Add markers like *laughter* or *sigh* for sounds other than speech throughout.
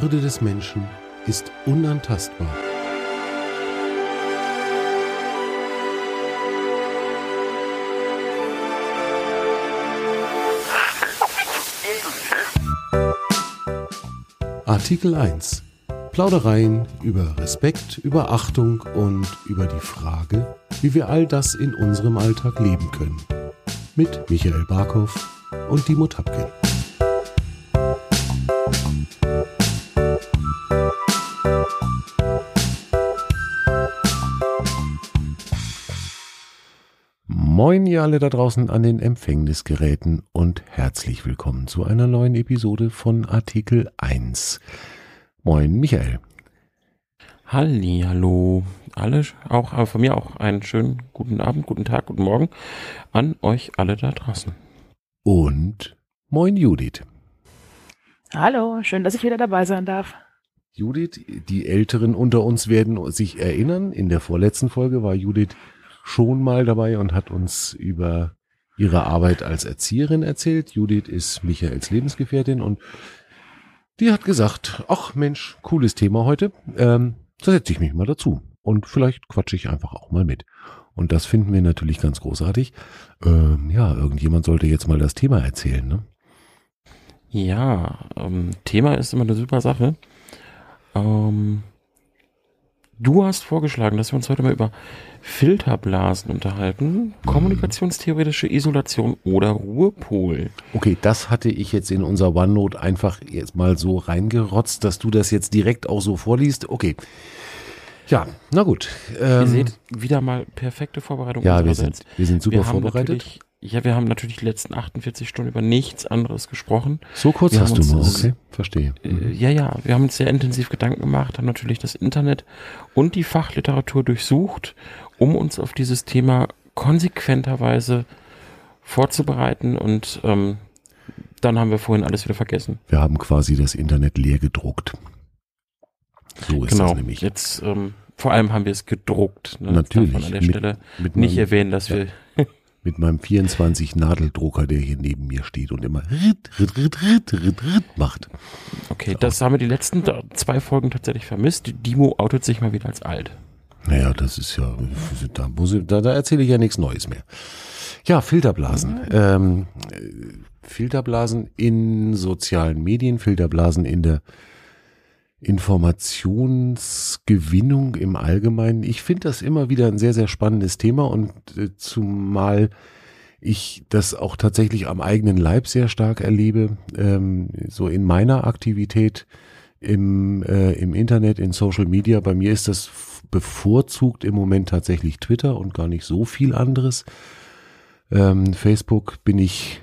Würde des Menschen ist unantastbar. Artikel 1. Plaudereien über Respekt, über Achtung und über die Frage, wie wir all das in unserem Alltag leben können. Mit Michael Barkow und Dimo Tapkin. Ihr alle da draußen an den Empfängnisgeräten und herzlich willkommen zu einer neuen Episode von Artikel 1. Moin Michael. Halli, hallo. Alle, auch von mir auch einen schönen guten Abend, guten Tag, guten Morgen an euch alle da draußen. Und moin Judith. Hallo, schön, dass ich wieder dabei sein darf. Judith, die Älteren unter uns werden sich erinnern, in der vorletzten Folge war Judith schon mal dabei und hat uns über ihre Arbeit als Erzieherin erzählt. Judith ist Michaels Lebensgefährtin und die hat gesagt, ach Mensch, cooles Thema heute, ähm, da setze ich mich mal dazu und vielleicht quatsche ich einfach auch mal mit. Und das finden wir natürlich ganz großartig. Ähm, ja, irgendjemand sollte jetzt mal das Thema erzählen, ne? Ja, ähm, Thema ist immer eine super Sache. Ähm, Du hast vorgeschlagen, dass wir uns heute mal über Filterblasen unterhalten, kommunikationstheoretische Isolation oder Ruhepol. Okay, das hatte ich jetzt in unser OneNote einfach jetzt mal so reingerotzt, dass du das jetzt direkt auch so vorliest. Okay. Ja, na gut. Ähm, Ihr seht wieder mal perfekte Vorbereitung. Ja, wir sind, wir sind super wir vorbereitet. Ja, wir haben natürlich die letzten 48 Stunden über nichts anderes gesprochen. So kurz wir hast du nur, okay, verstehe. Äh, mhm. ja, ja, wir haben uns sehr intensiv Gedanken gemacht, haben natürlich das Internet und die Fachliteratur durchsucht, um uns auf dieses Thema konsequenterweise vorzubereiten und ähm, dann haben wir vorhin alles wieder vergessen. Wir haben quasi das Internet leer gedruckt. So ist genau. das nämlich. Jetzt ähm, vor allem haben wir es gedruckt. Ne? Natürlich. An der Stelle mit nicht erwähnen, dass ja. wir mit meinem 24 Nadeldrucker, der hier neben mir steht und immer ritt, ritt, ritt, ritt, ritt, ritt macht. Okay, das haben wir die letzten zwei Folgen tatsächlich vermisst. Dimo outet sich mal wieder als alt. Naja, das ist ja, da, ich, da, da erzähle ich ja nichts Neues mehr. Ja, Filterblasen. Ähm, Filterblasen in sozialen Medien, Filterblasen in der Informationsgewinnung im Allgemeinen. Ich finde das immer wieder ein sehr, sehr spannendes Thema und äh, zumal ich das auch tatsächlich am eigenen Leib sehr stark erlebe, ähm, so in meiner Aktivität im, äh, im Internet, in Social Media. Bei mir ist das bevorzugt im Moment tatsächlich Twitter und gar nicht so viel anderes. Ähm, Facebook bin ich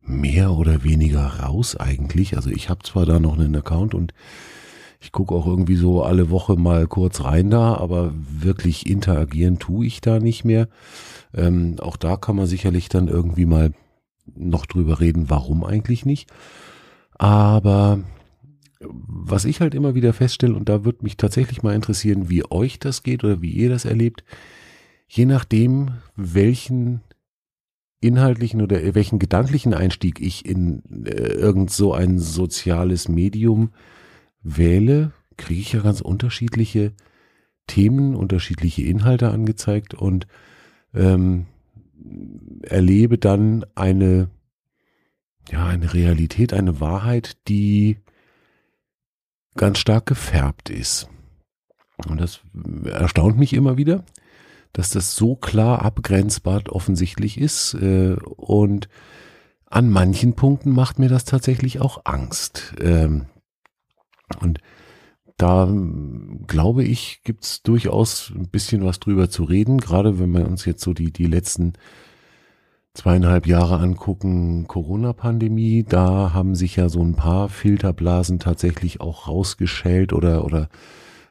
mehr oder weniger raus eigentlich. Also ich habe zwar da noch einen Account und ich gucke auch irgendwie so alle Woche mal kurz rein da, aber wirklich interagieren tue ich da nicht mehr. Ähm, auch da kann man sicherlich dann irgendwie mal noch drüber reden, warum eigentlich nicht. Aber was ich halt immer wieder feststelle, und da würde mich tatsächlich mal interessieren, wie euch das geht oder wie ihr das erlebt, je nachdem, welchen inhaltlichen oder welchen gedanklichen Einstieg ich in äh, irgend so ein soziales Medium wähle, kriege ich ja ganz unterschiedliche Themen, unterschiedliche Inhalte angezeigt und ähm, erlebe dann eine, ja, eine Realität, eine Wahrheit, die ganz stark gefärbt ist. Und das erstaunt mich immer wieder, dass das so klar abgrenzbar offensichtlich ist. Äh, und an manchen Punkten macht mir das tatsächlich auch Angst. Ähm, und da glaube ich, gibt's durchaus ein bisschen was drüber zu reden, gerade wenn wir uns jetzt so die, die letzten zweieinhalb Jahre angucken, Corona-Pandemie, da haben sich ja so ein paar Filterblasen tatsächlich auch rausgeschält oder, oder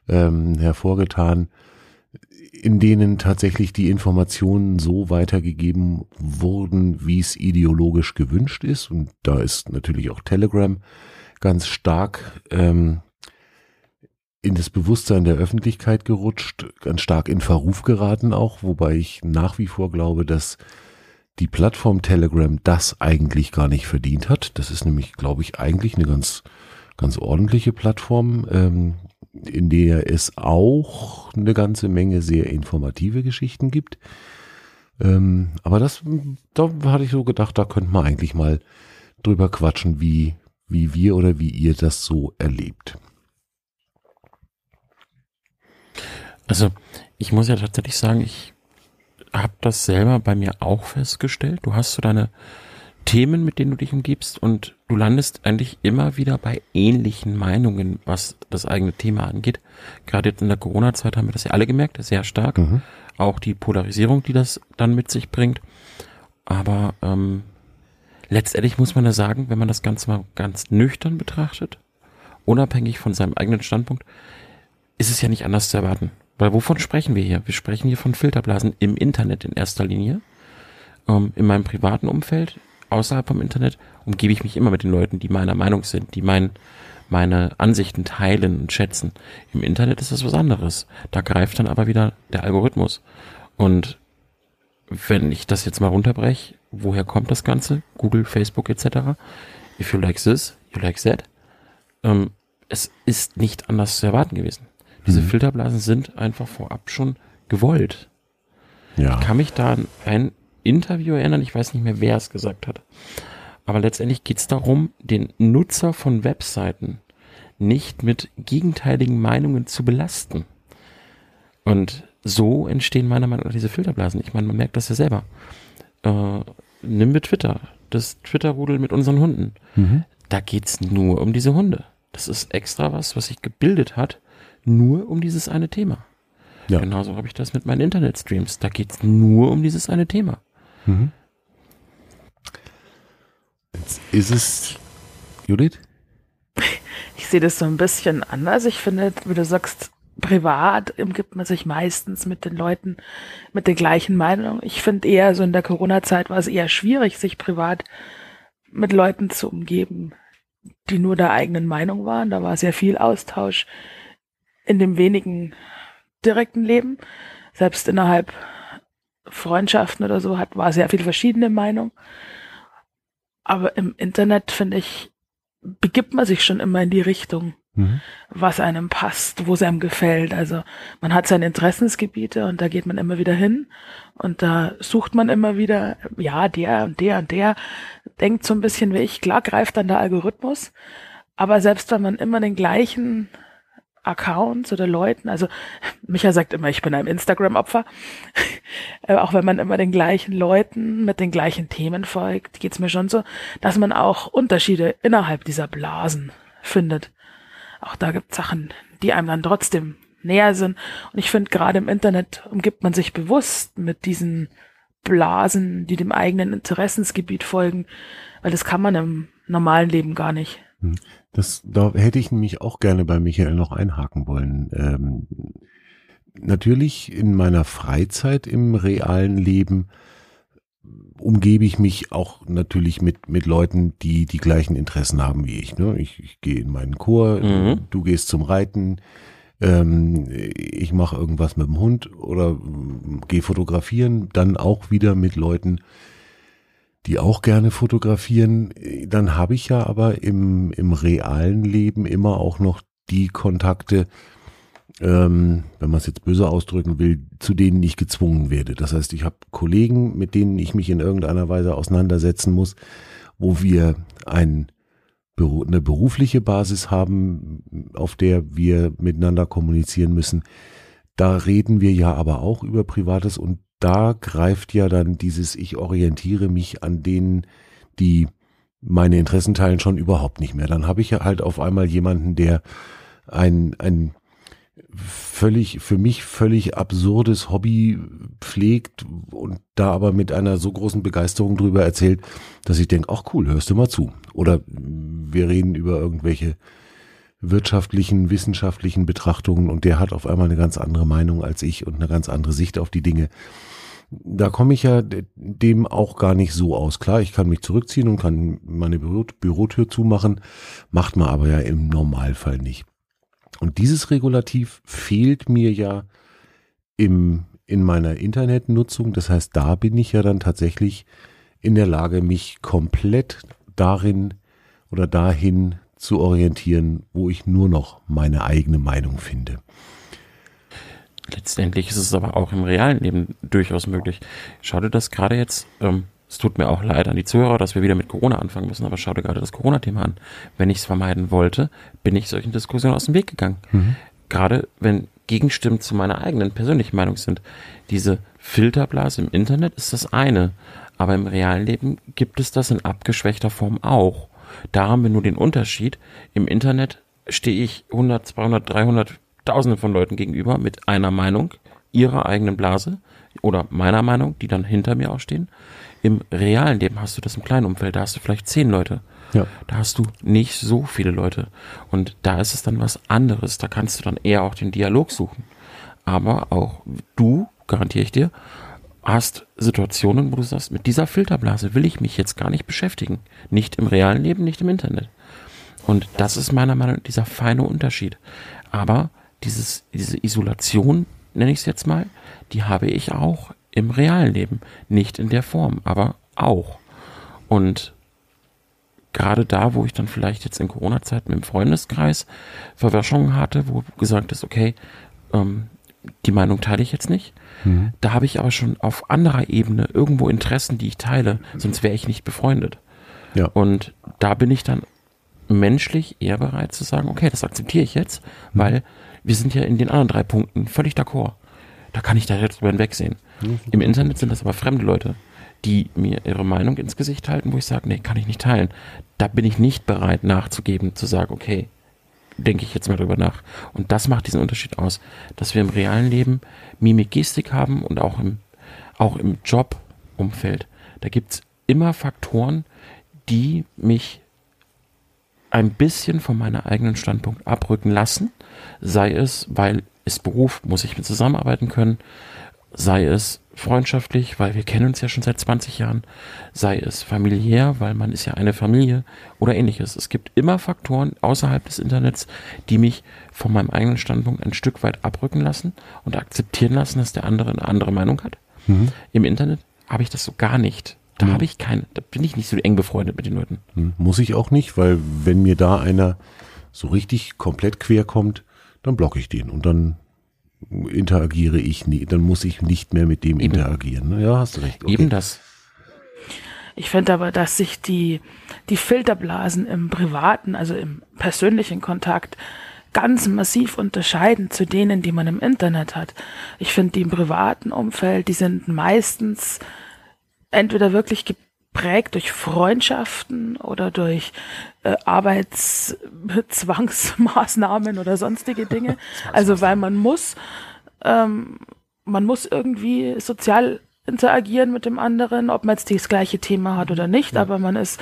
ähm, hervorgetan, in denen tatsächlich die Informationen so weitergegeben wurden, wie es ideologisch gewünscht ist. Und da ist natürlich auch Telegram ganz stark ähm, in das Bewusstsein der Öffentlichkeit gerutscht, ganz stark in Verruf geraten auch, wobei ich nach wie vor glaube, dass die Plattform Telegram das eigentlich gar nicht verdient hat. Das ist nämlich, glaube ich, eigentlich eine ganz ganz ordentliche Plattform, ähm, in der es auch eine ganze Menge sehr informative Geschichten gibt. Ähm, aber das, da hatte ich so gedacht, da könnte man eigentlich mal drüber quatschen, wie, wie wir oder wie ihr das so erlebt. Also, ich muss ja tatsächlich sagen, ich habe das selber bei mir auch festgestellt. Du hast so deine Themen, mit denen du dich umgibst und du landest eigentlich immer wieder bei ähnlichen Meinungen, was das eigene Thema angeht. Gerade jetzt in der Corona-Zeit haben wir das ja alle gemerkt, sehr stark. Mhm. Auch die Polarisierung, die das dann mit sich bringt. Aber ähm, letztendlich muss man ja sagen, wenn man das Ganze mal ganz nüchtern betrachtet, unabhängig von seinem eigenen Standpunkt, ist es ja nicht anders zu erwarten. Weil wovon sprechen wir hier? Wir sprechen hier von Filterblasen im Internet in erster Linie. Ähm, in meinem privaten Umfeld, außerhalb vom Internet, umgebe ich mich immer mit den Leuten, die meiner Meinung sind, die mein, meine Ansichten teilen und schätzen. Im Internet ist das was anderes. Da greift dann aber wieder der Algorithmus. Und wenn ich das jetzt mal runterbreche, woher kommt das Ganze? Google, Facebook etc. If you like this, you like that. Ähm, es ist nicht anders zu erwarten gewesen. Diese mhm. Filterblasen sind einfach vorab schon gewollt. Ja. Ich kann mich da an ein Interview erinnern, ich weiß nicht mehr, wer es gesagt hat. Aber letztendlich geht es darum, den Nutzer von Webseiten nicht mit gegenteiligen Meinungen zu belasten. Und so entstehen meiner Meinung nach diese Filterblasen. Ich meine, man merkt das ja selber. Äh, nimm mit Twitter, das Twitter-Rudel mit unseren Hunden. Mhm. Da geht's nur um diese Hunde. Das ist extra was, was sich gebildet hat, nur um dieses eine Thema. Ja. Genauso habe ich das mit meinen Internetstreams. Da geht es nur um dieses eine Thema. Mhm. Jetzt ist es, Judith? Ich sehe das so ein bisschen anders. Ich finde, wie du sagst, privat umgibt man sich meistens mit den Leuten mit der gleichen Meinung. Ich finde eher so in der Corona-Zeit war es eher schwierig, sich privat mit Leuten zu umgeben, die nur der eigenen Meinung waren. Da war sehr viel Austausch in dem wenigen direkten Leben. Selbst innerhalb Freundschaften oder so hat, war sehr viel verschiedene Meinung. Aber im Internet, finde ich, begibt man sich schon immer in die Richtung, mhm. was einem passt, wo es einem gefällt. Also man hat seine Interessensgebiete und da geht man immer wieder hin und da sucht man immer wieder, ja, der und der und der denkt so ein bisschen wie ich. Klar greift dann der Algorithmus, aber selbst wenn man immer den gleichen Accounts oder Leuten. Also Micha sagt immer, ich bin ein Instagram-Opfer. *laughs* Äh, auch wenn man immer den gleichen Leuten mit den gleichen Themen folgt, geht's mir schon so, dass man auch Unterschiede innerhalb dieser Blasen findet. Auch da gibt's Sachen, die einem dann trotzdem näher sind. Und ich finde, gerade im Internet umgibt man sich bewusst mit diesen Blasen, die dem eigenen Interessensgebiet folgen, weil das kann man im normalen Leben gar nicht. Hm. Das, da hätte ich nämlich auch gerne bei Michael noch einhaken wollen. Ähm, natürlich in meiner Freizeit im realen Leben umgebe ich mich auch natürlich mit, mit Leuten, die die gleichen Interessen haben wie ich. Ne? Ich, ich gehe in meinen Chor, mhm. du gehst zum Reiten, ähm, ich mache irgendwas mit dem Hund oder gehe fotografieren, dann auch wieder mit Leuten, die auch gerne fotografieren, dann habe ich ja aber im, im realen Leben immer auch noch die Kontakte, ähm, wenn man es jetzt böse ausdrücken will, zu denen ich gezwungen werde. Das heißt, ich habe Kollegen, mit denen ich mich in irgendeiner Weise auseinandersetzen muss, wo wir ein, eine berufliche Basis haben, auf der wir miteinander kommunizieren müssen. Da reden wir ja aber auch über Privates und da greift ja dann dieses Ich orientiere mich an denen, die meine Interessen teilen, schon überhaupt nicht mehr. Dann habe ich ja halt auf einmal jemanden, der ein, ein völlig, für mich völlig absurdes Hobby pflegt und da aber mit einer so großen Begeisterung drüber erzählt, dass ich denke, ach cool, hörst du mal zu. Oder wir reden über irgendwelche wirtschaftlichen, wissenschaftlichen Betrachtungen und der hat auf einmal eine ganz andere Meinung als ich und eine ganz andere Sicht auf die Dinge. Da komme ich ja dem auch gar nicht so aus. Klar, ich kann mich zurückziehen und kann meine Büro Bürotür zumachen, macht man aber ja im Normalfall nicht. Und dieses Regulativ fehlt mir ja im, in meiner Internetnutzung. Das heißt, da bin ich ja dann tatsächlich in der Lage, mich komplett darin oder dahin zu orientieren, wo ich nur noch meine eigene Meinung finde. Letztendlich ist es aber auch im realen Leben durchaus möglich. Schau dir das gerade jetzt, ähm, es tut mir auch leid an die Zuhörer, dass wir wieder mit Corona anfangen müssen, aber schau dir gerade das Corona-Thema an. Wenn ich es vermeiden wollte, bin ich solchen Diskussionen aus dem Weg gegangen. Mhm. Gerade wenn Gegenstimmen zu meiner eigenen persönlichen Meinung sind. Diese Filterblase im Internet ist das eine, aber im realen Leben gibt es das in abgeschwächter Form auch. Da haben wir nur den Unterschied. Im Internet stehe ich 100, 200, 300, Tausende von Leuten gegenüber mit einer Meinung, ihrer eigenen Blase oder meiner Meinung, die dann hinter mir auch stehen. Im realen Leben hast du das im kleinen Umfeld, da hast du vielleicht zehn Leute. Ja. Da hast du nicht so viele Leute. Und da ist es dann was anderes. Da kannst du dann eher auch den Dialog suchen. Aber auch du, garantiere ich dir, hast Situationen, wo du sagst, mit dieser Filterblase will ich mich jetzt gar nicht beschäftigen. Nicht im realen Leben, nicht im Internet. Und das ist meiner Meinung nach dieser feine Unterschied. Aber dieses, diese Isolation, nenne ich es jetzt mal, die habe ich auch im realen Leben. Nicht in der Form, aber auch. Und gerade da, wo ich dann vielleicht jetzt in Corona-Zeiten im Freundeskreis Verwäschungen hatte, wo gesagt ist, okay, ähm, die Meinung teile ich jetzt nicht. Mhm. Da habe ich aber schon auf anderer Ebene irgendwo Interessen, die ich teile, sonst wäre ich nicht befreundet. Ja. Und da bin ich dann menschlich eher bereit zu sagen, okay, das akzeptiere ich jetzt, mhm. weil wir sind ja in den anderen drei Punkten völlig d'accord. Da kann ich da jetzt drüber hinwegsehen. Mhm. Im Internet sind das aber fremde Leute, die mir ihre Meinung ins Gesicht halten, wo ich sage, nee, kann ich nicht teilen. Da bin ich nicht bereit nachzugeben, zu sagen, okay, denke ich jetzt mal drüber nach. Und das macht diesen Unterschied aus, dass wir im realen Leben Mimik, Gestik haben und auch im, auch im Jobumfeld. Da gibt's immer Faktoren, die mich ein bisschen von meiner eigenen Standpunkt abrücken lassen, sei es, weil es Beruf, muss ich mit zusammenarbeiten können, sei es freundschaftlich, weil wir kennen uns ja schon seit 20 Jahren, sei es familiär, weil man ist ja eine Familie oder ähnliches. Es gibt immer Faktoren außerhalb des Internets, die mich von meinem eigenen Standpunkt ein Stück weit abrücken lassen und akzeptieren lassen, dass der andere eine andere Meinung hat. Mhm. Im Internet habe ich das so gar nicht. Da mhm. habe ich keine, da bin ich nicht so eng befreundet mit den Leuten. Mhm. Muss ich auch nicht, weil wenn mir da einer so richtig komplett quer kommt, dann blocke ich den und dann interagiere ich nie, dann muss ich nicht mehr mit dem Eben. interagieren. Ne? Ja, hast du recht. Okay. Eben das. Ich finde aber, dass sich die, die Filterblasen im privaten, also im persönlichen Kontakt ganz massiv unterscheiden zu denen, die man im Internet hat. Ich finde, die im privaten Umfeld, die sind meistens entweder wirklich geprägt durch Freundschaften oder durch äh, Arbeitszwangsmaßnahmen oder sonstige Dinge. *laughs* also weil man muss, ähm, man muss irgendwie sozial interagieren mit dem anderen, ob man jetzt das gleiche Thema hat oder nicht, ja. aber man ist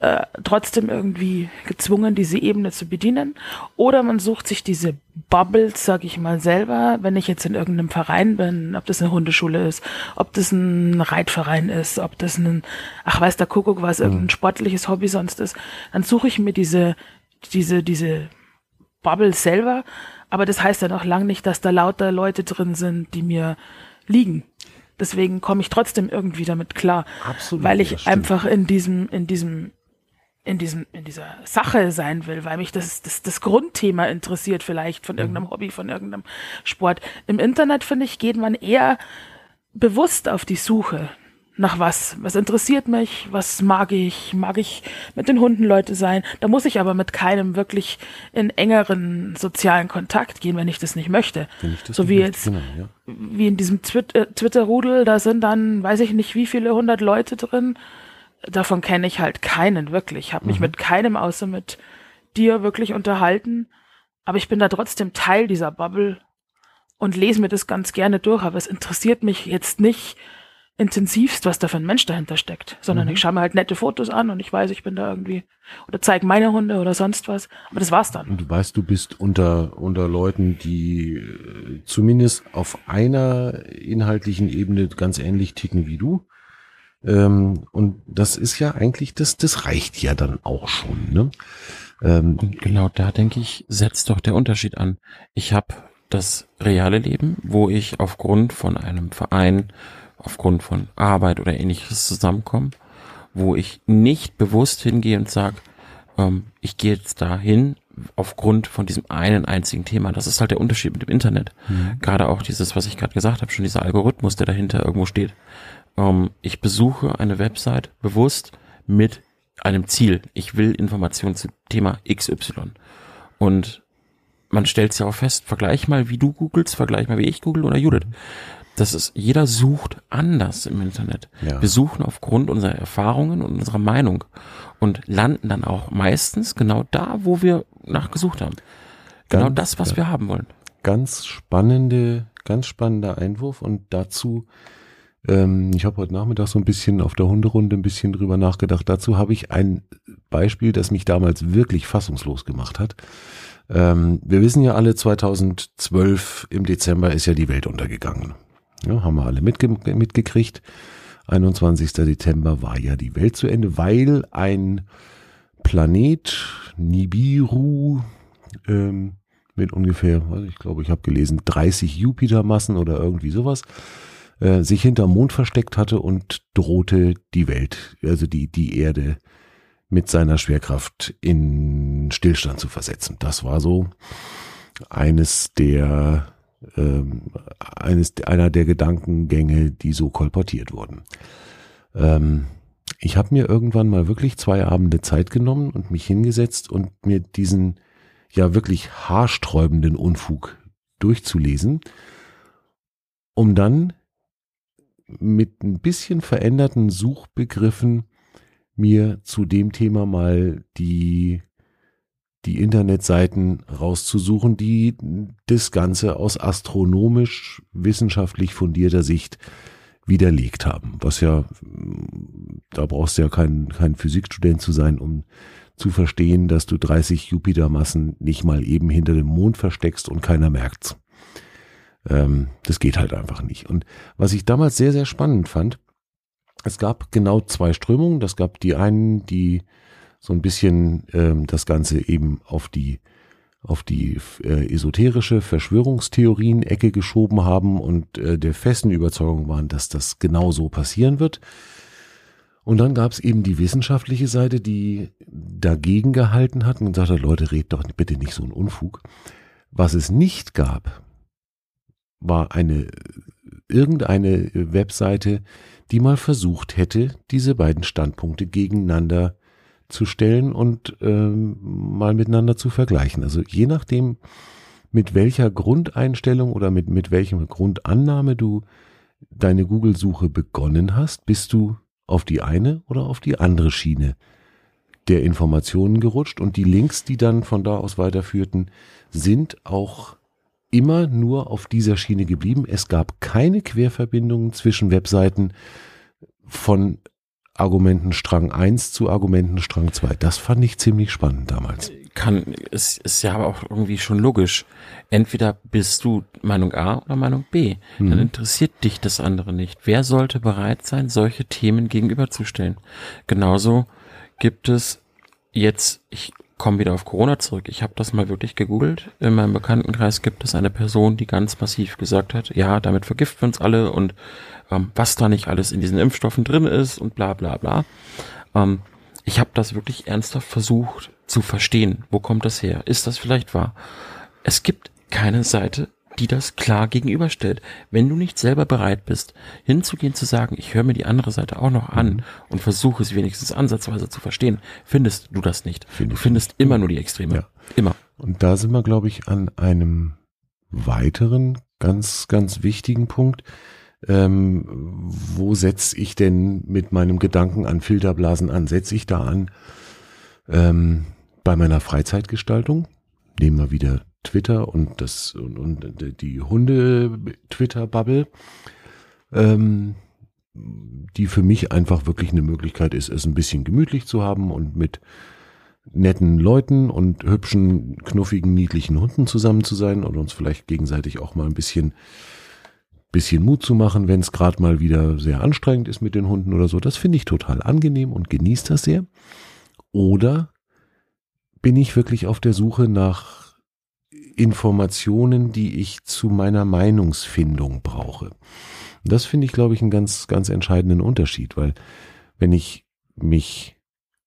äh, trotzdem irgendwie gezwungen, diese Ebene zu bedienen. Oder man sucht sich diese Bubbles, sag ich mal selber, wenn ich jetzt in irgendeinem Verein bin, ob das eine Hundeschule ist, ob das ein Reitverein ist, ob das ein, ach weiß der Kuckuck, was mhm. irgendein sportliches Hobby sonst ist, dann suche ich mir diese, diese, diese Bubbles selber. Aber das heißt ja noch lang nicht, dass da lauter Leute drin sind, die mir liegen. Deswegen komme ich trotzdem irgendwie damit klar, Absolut, weil ich einfach in diesem, in diesem in diesem, in dieser Sache sein will, weil mich das, das, das Grundthema interessiert vielleicht von irgendeinem Hobby, von irgendeinem Sport. Im Internet, finde ich, geht man eher bewusst auf die Suche nach was. Was interessiert mich? Was mag ich? Mag ich mit den Hunden Leute sein? Da muss ich aber mit keinem wirklich in engeren sozialen Kontakt gehen, wenn ich das nicht möchte. Das so wie jetzt, genau, ja. wie in diesem äh, Twitter-Rudel, da sind dann, weiß ich nicht, wie viele hundert Leute drin davon kenne ich halt keinen wirklich. Ich habe mich mhm. mit keinem außer mit dir wirklich unterhalten. Aber ich bin da trotzdem Teil dieser Bubble und lese mir das ganz gerne durch. Aber es interessiert mich jetzt nicht intensivst, was da für ein Mensch dahinter steckt, sondern mhm. ich schaue mir halt nette Fotos an und ich weiß, ich bin da irgendwie oder zeige meine Hunde oder sonst was. Aber das war's dann. Und du weißt, du bist unter, unter Leuten, die äh, zumindest auf einer inhaltlichen Ebene ganz ähnlich ticken wie du. Ähm, und das ist ja eigentlich, das, das reicht ja dann auch schon. Ne? Ähm, genau da denke ich, setzt doch der Unterschied an. Ich habe das reale Leben, wo ich aufgrund von einem Verein, aufgrund von Arbeit oder ähnliches zusammenkomme, wo ich nicht bewusst hingehe und sage, Ähm, ich gehe jetzt dahin aufgrund von diesem einen einzigen Thema. Das ist halt der Unterschied mit dem Internet. Mhm. Gerade auch dieses, was ich gerade gesagt habe, schon dieser Algorithmus, der dahinter irgendwo steht. Ähm, ich besuche eine Website bewusst mit einem Ziel. Ich will Informationen zum Thema XY. Und man stellt ja auch fest, vergleich mal, wie du googelst, vergleich mal, wie ich google oder Judith. Das ist, jeder sucht anders im Internet. Ja. Wir suchen aufgrund unserer Erfahrungen und unserer Meinung und landen dann auch meistens genau da, wo wir nachgesucht haben. Genau ganz, das, was ja. wir haben wollen. Ganz spannende, ganz spannender Einwurf und dazu ähm, ich habe heute Nachmittag so ein bisschen auf der Hunderunde ein bisschen drüber nachgedacht. Dazu habe ich ein Beispiel, das mich damals wirklich fassungslos gemacht hat. Ähm, wir wissen ja alle, 2012 im Dezember ist ja die Welt untergegangen. Ja, haben wir alle mitge mitgekriegt. 21. Dezember war ja die Welt zu Ende, weil ein Planet Nibiru ähm, mit ungefähr, ich glaube, ich habe gelesen, 30 Jupitermassen oder irgendwie sowas, äh, sich hinterm Mond versteckt hatte und drohte die Welt, also die, die Erde mit seiner Schwerkraft in Stillstand zu versetzen. Das war so eines der ähm, eines einer der Gedankengänge, die so kolportiert wurden. Ähm, ich habe mir irgendwann mal wirklich zwei Abende Zeit genommen und mich hingesetzt und mir diesen ja wirklich haarsträubenden Unfug durchzulesen, um dann mit ein bisschen veränderten Suchbegriffen mir zu dem Thema mal die, die Internetseiten rauszusuchen, die das Ganze aus astronomisch wissenschaftlich fundierter Sicht widerlegt haben. Was ja, da brauchst du ja kein, kein Physikstudent zu sein, um zu verstehen, dass du 30 Jupitermassen nicht mal eben hinter dem Mond versteckst und keiner merkt's. Ähm, das geht halt einfach nicht. Und was ich damals sehr, sehr spannend fand, es gab genau zwei Strömungen. Das gab die einen, die so ein bisschen ähm, das Ganze eben auf die auf die äh, esoterische Verschwörungstheorien-Ecke geschoben haben und äh, der festen Überzeugung waren, dass das genau so passieren wird. Und dann gab es eben die wissenschaftliche Seite, die dagegen gehalten hat und hat, Leute, redet doch bitte nicht so einen Unfug. Was es nicht gab, war eine irgendeine Webseite, die mal versucht hätte, diese beiden Standpunkte gegeneinander zu stellen und ähm, mal miteinander zu vergleichen. Also je nachdem, mit welcher Grundeinstellung oder mit, mit welchem Grundannahme du deine Google-Suche begonnen hast, bist du auf die eine oder auf die andere Schiene der Informationen gerutscht und die Links, die dann von da aus weiterführten, sind auch immer nur auf dieser Schiene geblieben. Es gab keine Querverbindungen zwischen Webseiten von Argumentenstrang 1 zu Argumentenstrang 2. Das fand ich ziemlich spannend damals. Kann, es ist ja aber auch irgendwie schon logisch. Entweder bist du Meinung A oder Meinung B. Dann mhm. interessiert dich das andere nicht. Wer sollte bereit sein, solche Themen gegenüberzustellen? Genauso gibt es jetzt, ich komme wieder auf Corona zurück. Ich habe das mal wirklich gegoogelt. In meinem Bekanntenkreis gibt es eine Person, die ganz massiv gesagt hat, ja, damit vergiften wir uns alle und ähm, was da nicht alles in diesen Impfstoffen drin ist und bla bla bla. Ähm, ich habe das wirklich ernsthaft versucht zu verstehen. Wo kommt das her? Ist das vielleicht wahr? Es gibt keine Seite, die das klar gegenüberstellt. Wenn du nicht selber bereit bist, hinzugehen zu sagen, ich höre mir die andere Seite auch noch an mhm. und versuche es wenigstens ansatzweise zu verstehen, findest du das nicht. Find du findest immer nur die Extreme. Ja. Immer. Und da sind wir, glaube ich, an einem weiteren ganz, ganz wichtigen Punkt. Ähm, wo setze ich denn mit meinem Gedanken an Filterblasen an? Setze ich da an ähm, bei meiner Freizeitgestaltung? Nehmen wir wieder Twitter und das und, und die Hunde-Twitter-Bubble, ähm, die für mich einfach wirklich eine Möglichkeit ist, es ein bisschen gemütlich zu haben und mit netten Leuten und hübschen, knuffigen, niedlichen Hunden zusammen zu sein und uns vielleicht gegenseitig auch mal ein bisschen bisschen Mut zu machen, wenn es gerade mal wieder sehr anstrengend ist mit den Hunden oder so. Das finde ich total angenehm und genieße das sehr. Oder bin ich wirklich auf der Suche nach Informationen, die ich zu meiner Meinungsfindung brauche. das finde ich, glaube ich, einen ganz, ganz entscheidenden Unterschied, weil wenn ich mich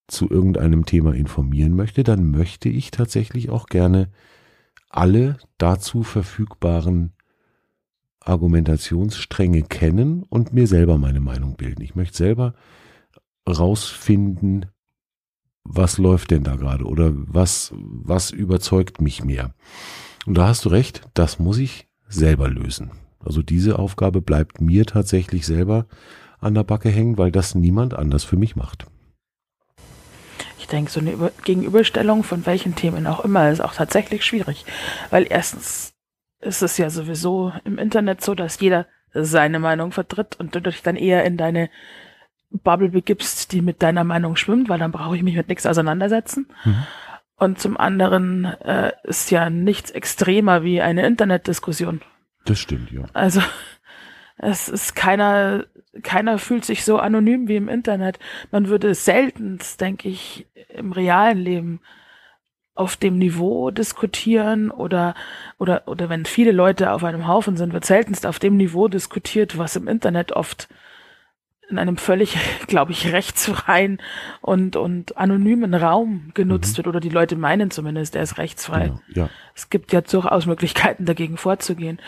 zu irgendeinem Thema informieren möchte, dann möchte ich tatsächlich auch gerne alle dazu verfügbaren Argumentationsstränge kennen und mir selber meine Meinung bilden. Ich möchte selber rausfinden, was läuft denn da gerade oder was, was überzeugt mich mehr. Und da hast du recht, das muss ich selber lösen. Also diese Aufgabe bleibt mir tatsächlich selber an der Backe hängen, weil das niemand anders für mich macht. Ich denke, so eine Gegenüberstellung von welchen Themen auch immer ist auch tatsächlich schwierig. Weil erstens ist es ja sowieso im Internet so, dass jeder seine Meinung vertritt und du dich dann eher in deine Bubble begibst, die mit deiner Meinung schwimmt, weil dann brauche ich mich mit nichts auseinandersetzen. Mhm. Und zum anderen äh, ist ja nichts extremer wie eine Internetdiskussion. Das stimmt, ja. Also es ist keiner, keiner fühlt sich so anonym wie im Internet. Man würde selten, denke ich, im realen Leben auf dem Niveau diskutieren oder, oder, oder wenn viele Leute auf einem Haufen sind, wird seltenst auf dem Niveau diskutiert, was im Internet oft in einem völlig, *laughs* glaube ich, rechtsfreien und, und anonymen Raum genutzt mhm. wird, oder die Leute meinen zumindest, er ist rechtsfrei. Genau, ja. Es gibt ja durchaus Möglichkeiten, dagegen vorzugehen.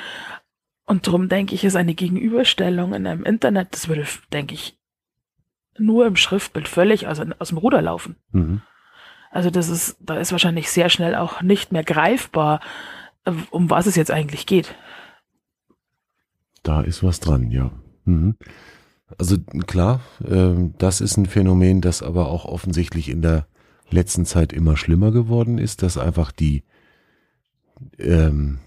Und darum denke ich, ist eine Gegenüberstellung in einem Internet, das würde, denke ich, nur im Schriftbild völlig aus, aus dem Ruder laufen. Mhm. Also das ist, da ist wahrscheinlich sehr schnell auch nicht mehr greifbar, um was es jetzt eigentlich geht. Da ist was dran, ja. Mhm. Also klar, äh, das ist ein Phänomen, das aber auch offensichtlich in der letzten Zeit immer schlimmer geworden ist, dass einfach die ähm,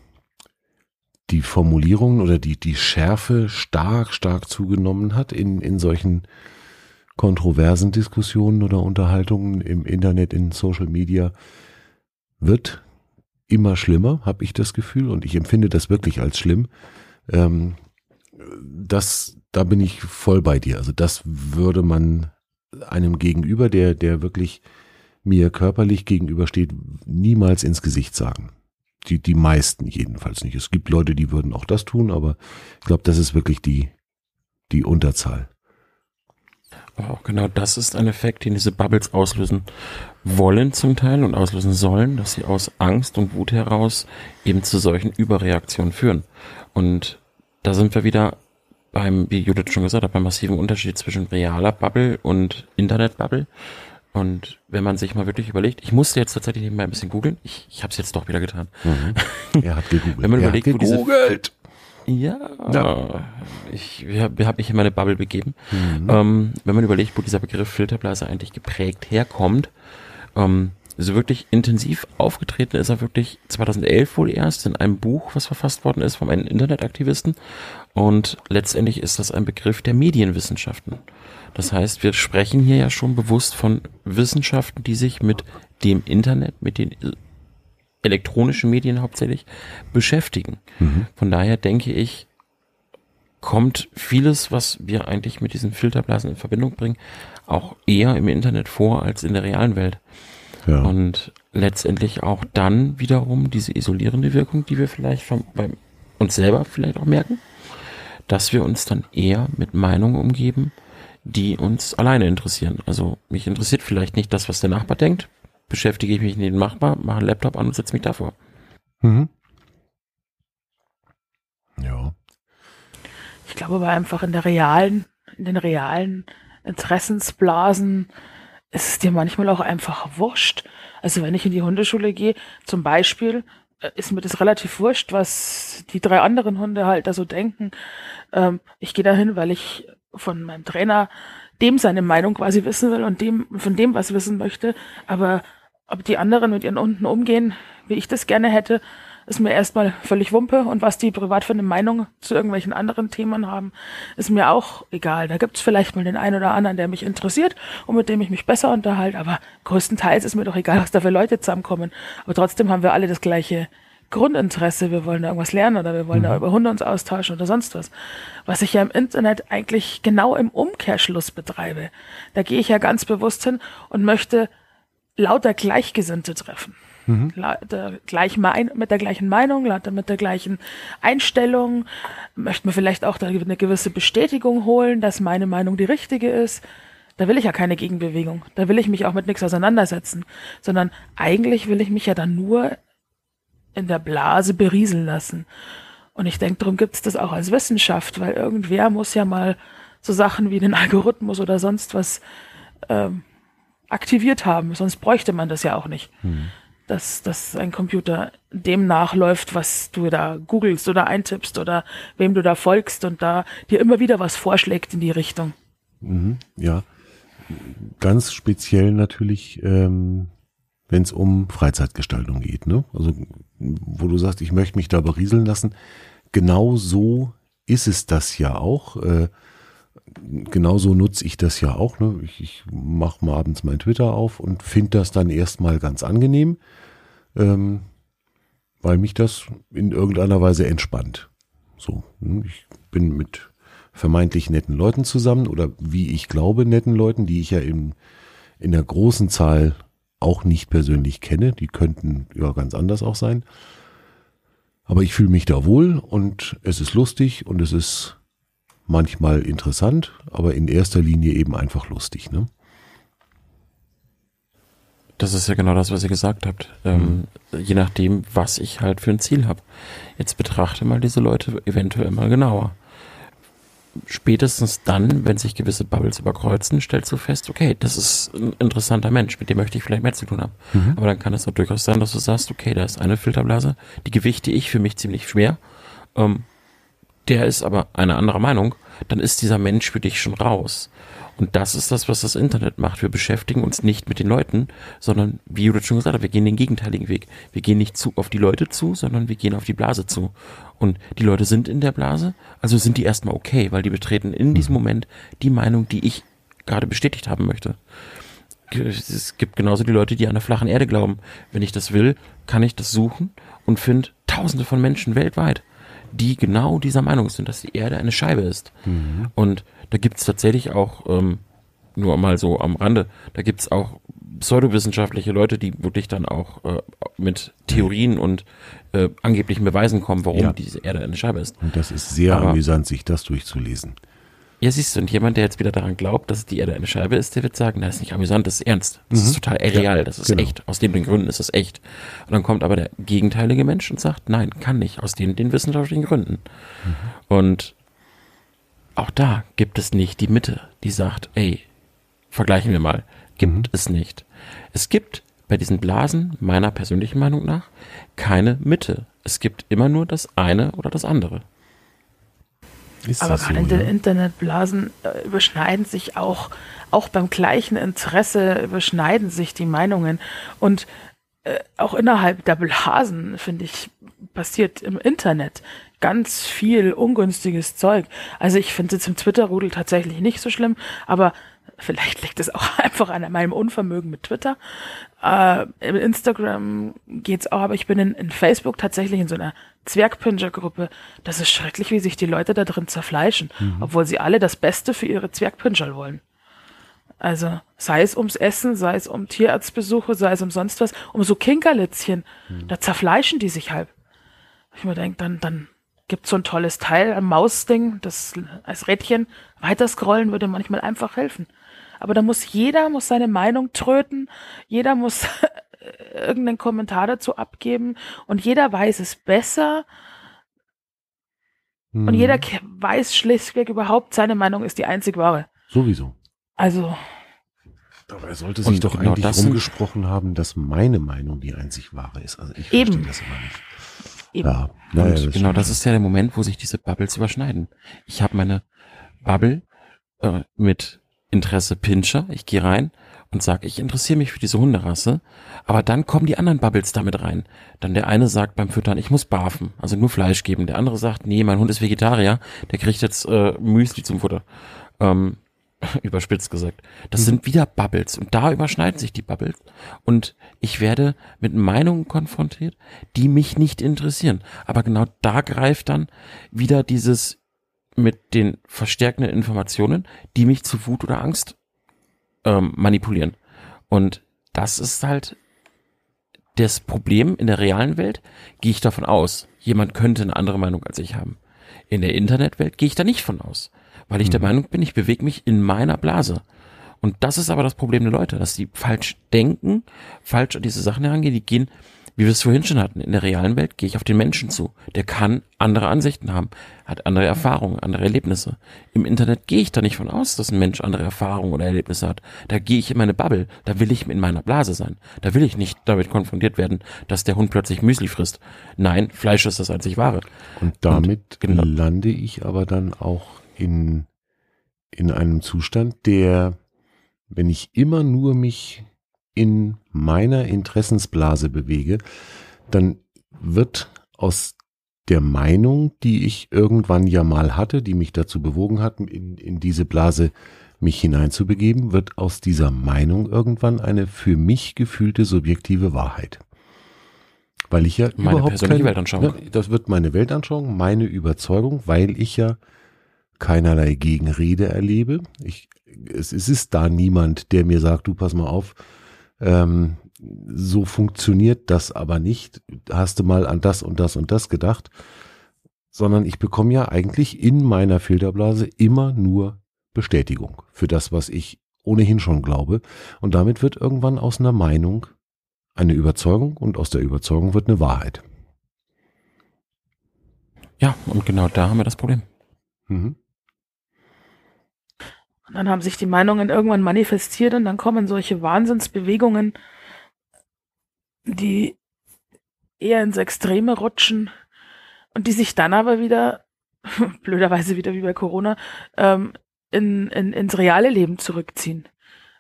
die Formulierungen oder die die Schärfe stark stark zugenommen hat in in solchen kontroversen Diskussionen oder Unterhaltungen im Internet, in Social Media, wird immer schlimmer, habe ich das Gefühl, und ich empfinde das wirklich als schlimm. Ähm, das da bin ich voll bei dir. Also das würde man einem Gegenüber, der, der wirklich mir körperlich gegenübersteht, niemals ins Gesicht sagen. Die, die meisten jedenfalls nicht. Es gibt Leute, die würden auch das tun, aber ich glaube, das ist wirklich die, die Unterzahl. Aber genau das ist ein Effekt, den diese Bubbles auslösen wollen zum Teil und auslösen sollen, dass sie aus Angst und Wut heraus eben zu solchen Überreaktionen führen. Und da sind wir wieder beim, wie Judith schon gesagt hat, beim massiven Unterschied zwischen realer Bubble und Internet-Bubble. Und wenn man sich mal wirklich überlegt, ich musste jetzt tatsächlich mal ein bisschen googeln, ich, ich habe es jetzt doch wieder getan. Mhm. Er hat gegoogelt. *laughs* wenn man er überlegt, hat gegoogelt. Ja, ja, ich habe hab mich in meine Bubble begeben. Mhm. Ähm, wenn man überlegt, wo dieser Begriff Filterblase eigentlich geprägt herkommt, ähm, so wirklich intensiv aufgetreten ist er wirklich 2011 wohl erst in einem Buch, was verfasst worden ist von einem Internetaktivisten. Und letztendlich ist das ein Begriff der Medienwissenschaften. Das heißt, wir sprechen hier ja schon bewusst von Wissenschaften, die sich mit dem Internet, mit den elektronischen Medien hauptsächlich beschäftigen. Mhm. Von daher denke ich, kommt vieles, was wir eigentlich mit diesen Filterblasen in Verbindung bringen, auch eher im Internet vor als in der realen Welt. Ja. Und letztendlich auch dann wiederum diese isolierende Wirkung, die wir vielleicht von, bei uns selber vielleicht auch merken, dass wir uns dann eher mit Meinungen umgeben, die uns alleine interessieren. Also mich interessiert vielleicht nicht das, was der Nachbar denkt, beschäftige ich mich mit dem Nachbar, mache einen Laptop an und setze mich davor. Mhm. Ja. Ich glaube aber einfach in der realen, in den realen Interessensblasen ist es dir manchmal auch einfach wurscht. Also wenn ich in die Hundeschule gehe, zum Beispiel, ist mir das relativ wurscht, was die drei anderen Hunde halt da so denken. Ähm, ich gehe dahin, weil ich von meinem Trainer dem seine Meinung quasi wissen will und dem von dem was wissen möchte. Aber ob die anderen mit ihren Hunden umgehen, wie ich das gerne hätte, ist mir erstmal völlig Wumpe und was die privat für eine Meinung zu irgendwelchen anderen Themen haben, ist mir auch egal. Da gibt's vielleicht mal den einen oder anderen, der mich interessiert und mit dem ich mich besser unterhalte, aber größtenteils ist mir doch egal, was da für Leute zusammenkommen. Aber trotzdem haben wir alle das gleiche Grundinteresse, wir wollen da irgendwas lernen oder wir wollen mhm. da über Hunde uns austauschen oder sonst was. Was ich ja im Internet eigentlich genau im Umkehrschluss betreibe. Da gehe ich ja ganz bewusst hin und möchte lauter Gleichgesinnte treffen. Mhm. Der gleich mit der gleichen Meinung, mit der gleichen Einstellung, möchte man vielleicht auch eine gewisse Bestätigung holen, dass meine Meinung die richtige ist. Da will ich ja keine Gegenbewegung. Da will ich mich auch mit nichts auseinandersetzen. Sondern eigentlich will ich mich ja dann nur in der Blase berieseln lassen. Und ich denke, darum gibt es das auch als Wissenschaft, weil irgendwer muss ja mal so Sachen wie den Algorithmus oder sonst was ähm, aktiviert haben. Sonst bräuchte man das ja auch nicht. Hm. Dass, dass ein Computer dem nachläuft, was du da googelst oder eintippst oder wem du da folgst und da dir immer wieder was vorschlägt in die Richtung. Mhm, ja, ganz speziell natürlich, ähm, wenn es um Freizeitgestaltung geht. Ne? Also wo du sagst, ich möchte mich da berieseln lassen. Genau so ist es das ja auch. Äh, genauso nutze ich das ja auch. Ne? Ich, ich mache mal abends mein Twitter auf und finde das dann erstmal ganz angenehm, ähm, weil mich das in irgendeiner Weise entspannt. So, ne? ich bin mit vermeintlich netten Leuten zusammen oder wie ich glaube netten Leuten, die ich ja in, in der großen Zahl auch nicht persönlich kenne. Die könnten ja ganz anders auch sein. Aber ich fühle mich da wohl und es ist lustig und es ist manchmal interessant, aber in erster Linie eben einfach lustig. Ne? Das ist ja genau das, was ihr gesagt habt. Ähm, mhm. Je nachdem, was ich halt für ein Ziel habe. Jetzt betrachte mal diese Leute eventuell mal genauer. Spätestens dann, wenn sich gewisse Bubbles überkreuzen, stellst du fest, okay, das ist ein interessanter Mensch, mit dem möchte ich vielleicht mehr zu tun haben. Mhm. Aber dann kann es auch durchaus sein, dass du sagst, okay, da ist eine Filterblase, die gewichte ich für mich ziemlich schwer. Ähm, der ist aber eine andere Meinung, dann ist dieser Mensch für dich schon raus. Und das ist das, was das Internet macht. Wir beschäftigen uns nicht mit den Leuten, sondern, wie Judith schon gesagt hat, wir gehen den gegenteiligen Weg. Wir gehen nicht zu, auf die Leute zu, sondern wir gehen auf die Blase zu. Und die Leute sind in der Blase, also sind die erstmal okay, weil die betreten in diesem mhm. Moment die Meinung, die ich gerade bestätigt haben möchte. Es gibt genauso die Leute, die an der flachen Erde glauben. Wenn ich das will, kann ich das suchen und finde tausende von Menschen weltweit die genau dieser Meinung sind, dass die Erde eine Scheibe ist. Mhm. Und da gibt es tatsächlich auch, ähm, nur mal so am Rande, da gibt es auch pseudowissenschaftliche Leute, die wirklich dann auch äh, mit Theorien und äh, angeblichen Beweisen kommen, warum ja. diese Erde eine Scheibe ist. Und das ist sehr Aber, amüsant, sich das durchzulesen. Ja, siehst du, und jemand, der jetzt wieder daran glaubt, dass die Erde eine Scheibe ist, der wird sagen, das ist nicht amüsant, das ist ernst. Das mhm. ist total real, das ist genau. echt. Aus den, den Gründen ist es echt. Und dann kommt aber der gegenteilige Mensch und sagt, nein, kann nicht, aus den, den wissenschaftlichen Gründen. Mhm. Und auch da gibt es nicht die Mitte, die sagt, ey, vergleichen wir mal. Gibt mhm. es nicht. Es gibt bei diesen Blasen, meiner persönlichen Meinung nach, keine Mitte. Es gibt immer nur das eine oder das andere. Ist Aber gerade so, in den Internetblasen äh, überschneiden sich auch, auch beim gleichen Interesse überschneiden sich die Meinungen. Und äh, auch innerhalb der Blasen, finde ich, passiert im Internet ganz viel ungünstiges Zeug. Also ich finde es im Twitter-Rudel tatsächlich nicht so schlimm, aber vielleicht liegt es auch *laughs* einfach an meinem Unvermögen mit Twitter. Äh, Im Instagram geht's auch, aber ich bin in, in Facebook tatsächlich in so einer Zwergpinscher-Gruppe. Das ist schrecklich, wie sich die Leute da drin zerfleischen, mhm. obwohl sie alle das Beste für ihre Zwergpinscher wollen. Also sei es ums Essen, sei es um Tierarztbesuche, sei es um sonst was, um so Kinkerlitzchen, mhm. da zerfleischen die sich halb. Ich mir denke, dann, dann gibt so ein tolles Teil, ein Mausding, das als Rädchen weiter scrollen würde manchmal einfach helfen. Aber da muss jeder muss seine Meinung tröten, jeder muss *laughs* irgendeinen Kommentar dazu abgeben und jeder weiß es besser. Hm. Und jeder mhm. weiß schlichtweg überhaupt, seine Meinung ist die einzig wahre. Sowieso. Also. Er sollte sich doch genau eigentlich rumgesprochen haben, dass meine Meinung die einzig wahre ist. Also ich Eben. verstehe das immer nicht. Eben. Ja, naja, das genau, das ist ja der Moment, wo sich diese Bubbles überschneiden. Ich habe meine Bubble äh, mit Interesse Pinscher. Ich gehe rein und sage, ich interessiere mich für diese Hunderasse. Aber dann kommen die anderen Bubbles damit rein. Dann der eine sagt beim Füttern, ich muss barfen, also nur Fleisch geben. Der andere sagt, nee, mein Hund ist Vegetarier, der kriegt jetzt äh, Müsli zum Futter. Ähm, *laughs* überspitzt gesagt. Das mhm. sind wieder Bubbles und da überschneiden sich die Bubbles und ich werde mit Meinungen konfrontiert, die mich nicht interessieren. Aber genau da greift dann wieder dieses mit den verstärkenden Informationen, die mich zu Wut oder Angst ähm, manipulieren. Und das ist halt das Problem in der realen Welt, gehe ich davon aus, jemand könnte eine andere Meinung als ich haben. In der Internetwelt gehe ich da nicht von aus, weil ich mhm. der Meinung bin, ich bewege mich in meiner Blase. Und das ist aber das Problem der Leute, dass die falsch denken, falsch an diese Sachen herangehen, die gehen wie wir es vorhin schon hatten, in der realen Welt gehe ich auf den Menschen zu. Der kann andere Ansichten haben, hat andere Erfahrungen, andere Erlebnisse. Im Internet gehe ich da nicht von aus, dass ein Mensch andere Erfahrungen oder Erlebnisse hat. Da gehe ich in meine Bubble, da will ich in meiner Blase sein. Da will ich nicht damit konfrontiert werden, dass der Hund plötzlich Müsli frisst. Nein, Fleisch ist das einzig wahre. Und damit Und, genau. lande ich aber dann auch in, in einem Zustand, der, wenn ich immer nur mich in meiner Interessensblase bewege, dann wird aus der Meinung, die ich irgendwann ja mal hatte, die mich dazu bewogen hat, in, in diese Blase mich hineinzubegeben, wird aus dieser Meinung irgendwann eine für mich gefühlte subjektive Wahrheit. Weil ich ja meine überhaupt keine, Weltanschauung. Ne, das wird meine Weltanschauung, meine Überzeugung, weil ich ja keinerlei Gegenrede erlebe. Ich, es, es ist da niemand, der mir sagt, du pass mal auf, ähm, so funktioniert das aber nicht. Hast du mal an das und das und das gedacht? Sondern ich bekomme ja eigentlich in meiner Filterblase immer nur Bestätigung für das, was ich ohnehin schon glaube. Und damit wird irgendwann aus einer Meinung eine Überzeugung und aus der Überzeugung wird eine Wahrheit. Ja, und genau da haben wir das Problem. Mhm. Und dann haben sich die Meinungen irgendwann manifestiert und dann kommen solche Wahnsinnsbewegungen, die eher ins Extreme rutschen und die sich dann aber wieder, *laughs* blöderweise wieder wie bei Corona, ähm, in, in, ins reale Leben zurückziehen.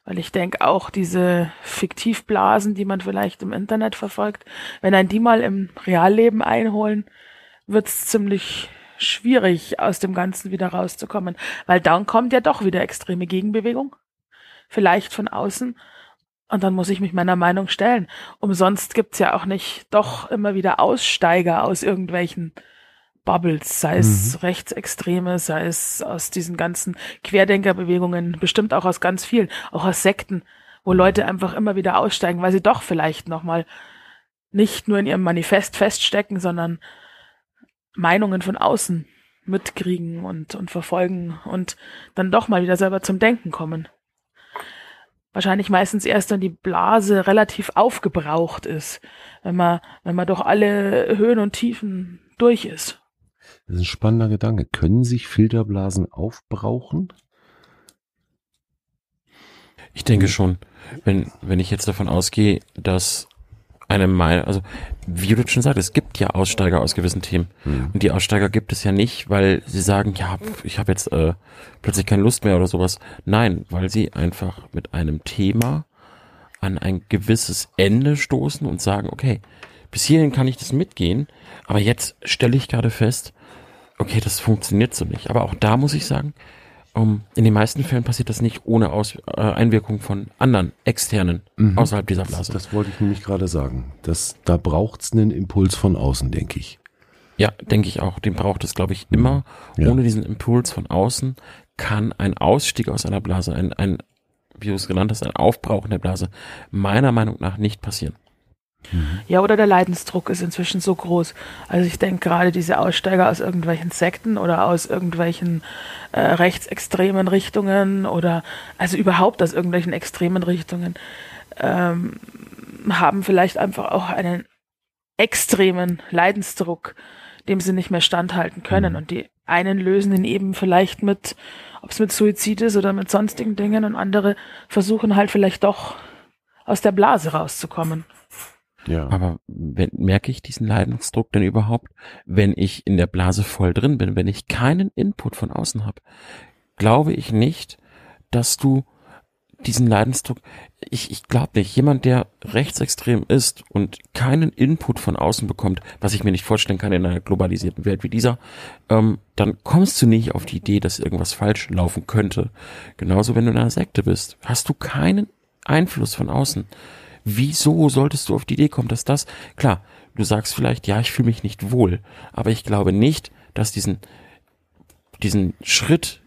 Weil ich denke auch diese Fiktivblasen, die man vielleicht im Internet verfolgt, wenn ein die mal im Realleben einholen, wird's ziemlich schwierig, aus dem Ganzen wieder rauszukommen, weil dann kommt ja doch wieder extreme Gegenbewegung, vielleicht von außen, und dann muss ich mich meiner Meinung stellen. Umsonst gibt's ja auch nicht doch immer wieder Aussteiger aus irgendwelchen Bubbles, sei es mhm. Rechtsextreme, sei es aus diesen ganzen Querdenkerbewegungen, bestimmt auch aus ganz vielen, auch aus Sekten, wo Leute einfach immer wieder aussteigen, weil sie doch vielleicht nochmal nicht nur in ihrem Manifest feststecken, sondern Meinungen von außen mitkriegen und, und verfolgen und dann doch mal wieder selber zum Denken kommen. Wahrscheinlich meistens erst, wenn die Blase relativ aufgebraucht ist, wenn man, wenn man doch alle Höhen und Tiefen durch ist. Das ist ein spannender Gedanke. Können sich Filterblasen aufbrauchen? Ich denke schon. Wenn, wenn ich jetzt davon ausgehe, dass eine Meinung, also wie du schon sagst, es gibt ja Aussteiger aus gewissen Themen. Mhm. Und die Aussteiger gibt es ja nicht, weil sie sagen, ja, ich habe jetzt äh, plötzlich keine Lust mehr oder sowas. Nein, weil sie einfach mit einem Thema an ein gewisses Ende stoßen und sagen, okay, bis hierhin kann ich das mitgehen, aber jetzt stelle ich gerade fest, okay, das funktioniert so nicht. Aber auch da muss ich sagen, um, in den meisten Fällen passiert das nicht ohne Aus äh, Einwirkung von anderen, externen, mhm. außerhalb dieser Blase. Das, das, wollte ich nämlich gerade sagen. Das, da braucht es einen Impuls von außen, denke ich. Ja, denke ich auch. Den braucht es, glaube ich, immer. Ja. Ohne diesen Impuls von außen kann ein Ausstieg aus einer Blase, ein, ein wie du es genannt hast, ein Aufbrauchen der Blase, meiner Meinung nach nicht passieren. Mhm. Ja, oder der Leidensdruck ist inzwischen so groß. Also ich denke gerade diese Aussteiger aus irgendwelchen Sekten oder aus irgendwelchen äh, rechtsextremen Richtungen oder also überhaupt aus irgendwelchen extremen Richtungen ähm, haben vielleicht einfach auch einen extremen Leidensdruck, dem sie nicht mehr standhalten können. Mhm. Und die einen lösen ihn eben vielleicht mit, ob es mit Suizid ist oder mit sonstigen Dingen und andere versuchen halt vielleicht doch aus der Blase rauszukommen. Ja. Aber wenn, merke ich diesen Leidensdruck denn überhaupt, wenn ich in der Blase voll drin bin, wenn ich keinen Input von außen habe? Glaube ich nicht, dass du diesen Leidensdruck, ich, ich glaube nicht, jemand, der rechtsextrem ist und keinen Input von außen bekommt, was ich mir nicht vorstellen kann in einer globalisierten Welt wie dieser, ähm, dann kommst du nicht auf die Idee, dass irgendwas falsch laufen könnte. Genauso, wenn du in einer Sekte bist, hast du keinen Einfluss von außen. Wieso solltest du auf die Idee kommen, dass das, klar, du sagst vielleicht, ja, ich fühle mich nicht wohl, aber ich glaube nicht, dass diesen, diesen Schritt,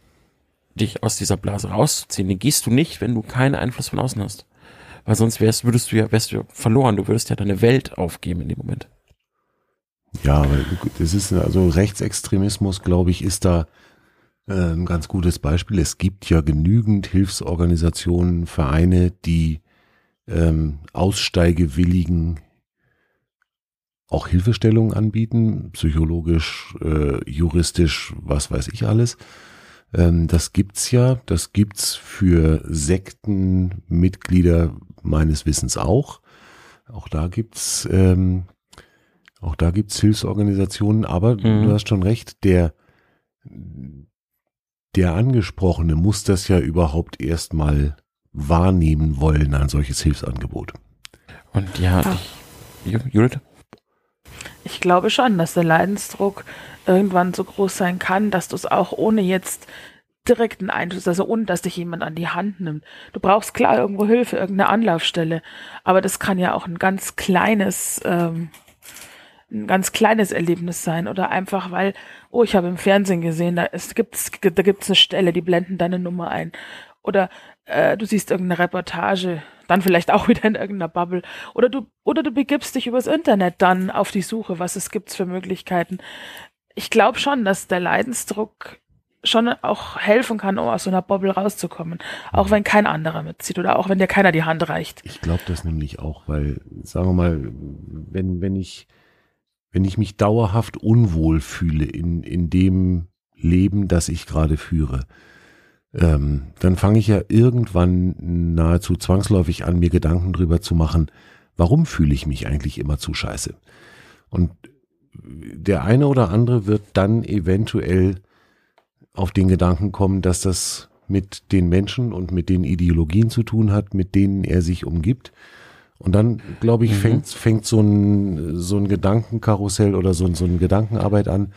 dich aus dieser Blase rauszuziehen, den gehst du nicht, wenn du keinen Einfluss von außen hast. Weil sonst wärst, würdest du ja, wärst du verloren, du würdest ja deine Welt aufgeben in dem Moment. Ja, aber das ist, also Rechtsextremismus, glaube ich, ist da Äh, ein ganz gutes Beispiel. Es gibt ja genügend Hilfsorganisationen, Vereine, die ähm, Aussteigewilligen auch Hilfestellungen anbieten, psychologisch, äh, juristisch, was weiß ich alles. Ähm, das gibt's ja, das gibt's für Sektenmitglieder meines Wissens auch. Auch da gibt's, ähm, auch da gibt's Hilfsorganisationen, aber mhm. du hast schon recht, der, der Angesprochene muss das ja überhaupt erstmal wahrnehmen wollen, ein solches Hilfsangebot. Und ja, ich, Judith? Ich glaube schon, dass der Leidensdruck irgendwann so groß sein kann, dass du es auch ohne jetzt direkten Einfluss, also ohne dass dich jemand an die Hand nimmt. Du brauchst klar irgendwo Hilfe, irgendeine Anlaufstelle, aber das kann ja auch ein ganz kleines, ähm, ein ganz kleines Erlebnis sein oder einfach weil, oh, ich habe im Fernsehen gesehen, da ist, gibt's, da gibt's eine Stelle, die blenden deine Nummer ein oder äh, du siehst irgendeine Reportage, dann vielleicht auch *laughs* wieder in irgendeiner Bubble oder du oder du begibst dich übers Internet dann auf die Suche, was es gibt für Möglichkeiten. Ich glaube schon, dass der Leidensdruck schon auch helfen kann, um aus so einer Bubble rauszukommen. Auch wenn kein anderer mitzieht oder auch wenn dir keiner die Hand reicht. Ich glaube das nämlich auch, weil, sagen wir mal, wenn, wenn ich, wenn ich mich dauerhaft unwohl fühle in, in dem Leben, das ich gerade führe, ähm, dann fange ich ja irgendwann nahezu zwangsläufig an, mir Gedanken drüber zu machen, warum fühle ich mich eigentlich immer zu scheiße? Und der eine oder andere wird dann eventuell auf den Gedanken kommen, dass das mit den Menschen und mit den Ideologien zu tun hat, mit denen er sich umgibt. Und dann, glaube ich, mhm. fängt, fängt so ein, so ein Gedankenkarussell oder so, so eine Gedankenarbeit an,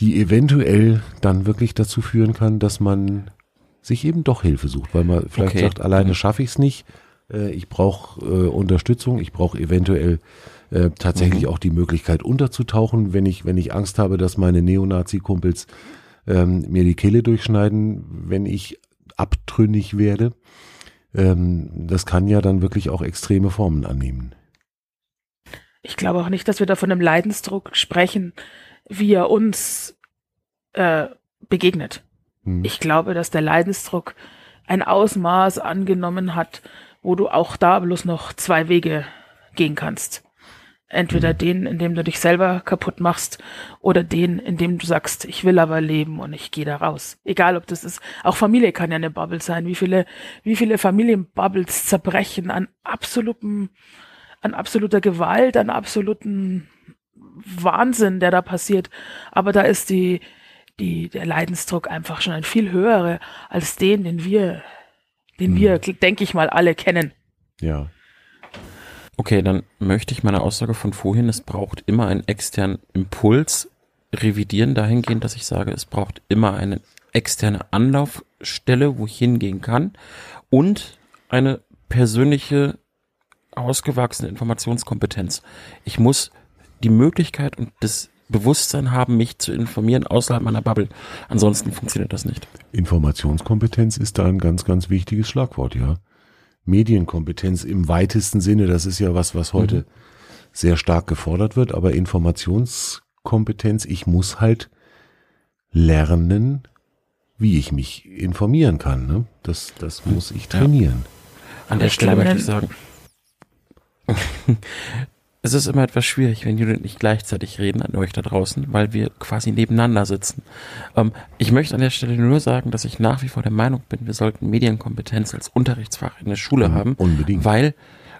die eventuell dann wirklich dazu führen kann, dass man sich eben doch Hilfe sucht, weil man vielleicht okay. sagt, alleine schaffe ich es nicht, äh, ich brauche äh, Unterstützung, ich brauche eventuell äh, tatsächlich mhm. auch die Möglichkeit unterzutauchen, wenn ich, wenn ich Angst habe, dass meine Neonazi-Kumpels ähm, mir die Kehle durchschneiden, wenn ich abtrünnig werde. Ähm, das kann ja dann wirklich auch extreme Formen annehmen. Ich glaube auch nicht, dass wir da von einem Leidensdruck sprechen, wie er uns äh, begegnet. Hm. Ich glaube, dass der Leidensdruck ein Ausmaß angenommen hat, wo du auch da bloß noch zwei Wege gehen kannst. Entweder den, in dem du dich selber kaputt machst, oder den, in dem du sagst, ich will aber leben und ich gehe da raus. Egal, ob das ist. Auch Familie kann ja eine Bubble sein. Wie viele, wie viele Familienbubbles zerbrechen an absolutem, an absoluter Gewalt, an absoluten Wahnsinn, der da passiert. Aber da ist die, die, der Leidensdruck einfach schon ein viel höherer als den, den wir, den hm. wir, denke ich mal, alle kennen. Ja. Okay, dann möchte ich meine Aussage von vorhin, es braucht immer einen externen Impuls revidieren dahingehend, dass ich sage, es braucht immer eine externe Anlaufstelle, wo ich hingehen kann und eine persönliche ausgewachsene Informationskompetenz. Ich muss die Möglichkeit und das Bewusstsein haben, mich zu informieren außerhalb meiner Bubble. Ansonsten funktioniert das nicht. Informationskompetenz ist da ein ganz, ganz wichtiges Schlagwort, ja. Medienkompetenz im weitesten Sinne, das ist ja was, was heute mhm. sehr stark gefordert wird, aber Informationskompetenz, ich muss halt lernen, wie ich mich informieren kann. Ne? Das, das muss ich trainieren. Ja. An der Stelle möchte ich sagen, *laughs* es ist immer etwas schwierig, wenn Judith nicht gleichzeitig reden an euch da draußen, weil wir quasi nebeneinander sitzen. Ähm, ich möchte an der Stelle nur sagen, dass ich nach wie vor der Meinung bin, wir sollten Medienkompetenz als Unterrichtsfach in der Schule mhm, haben, unbedingt. weil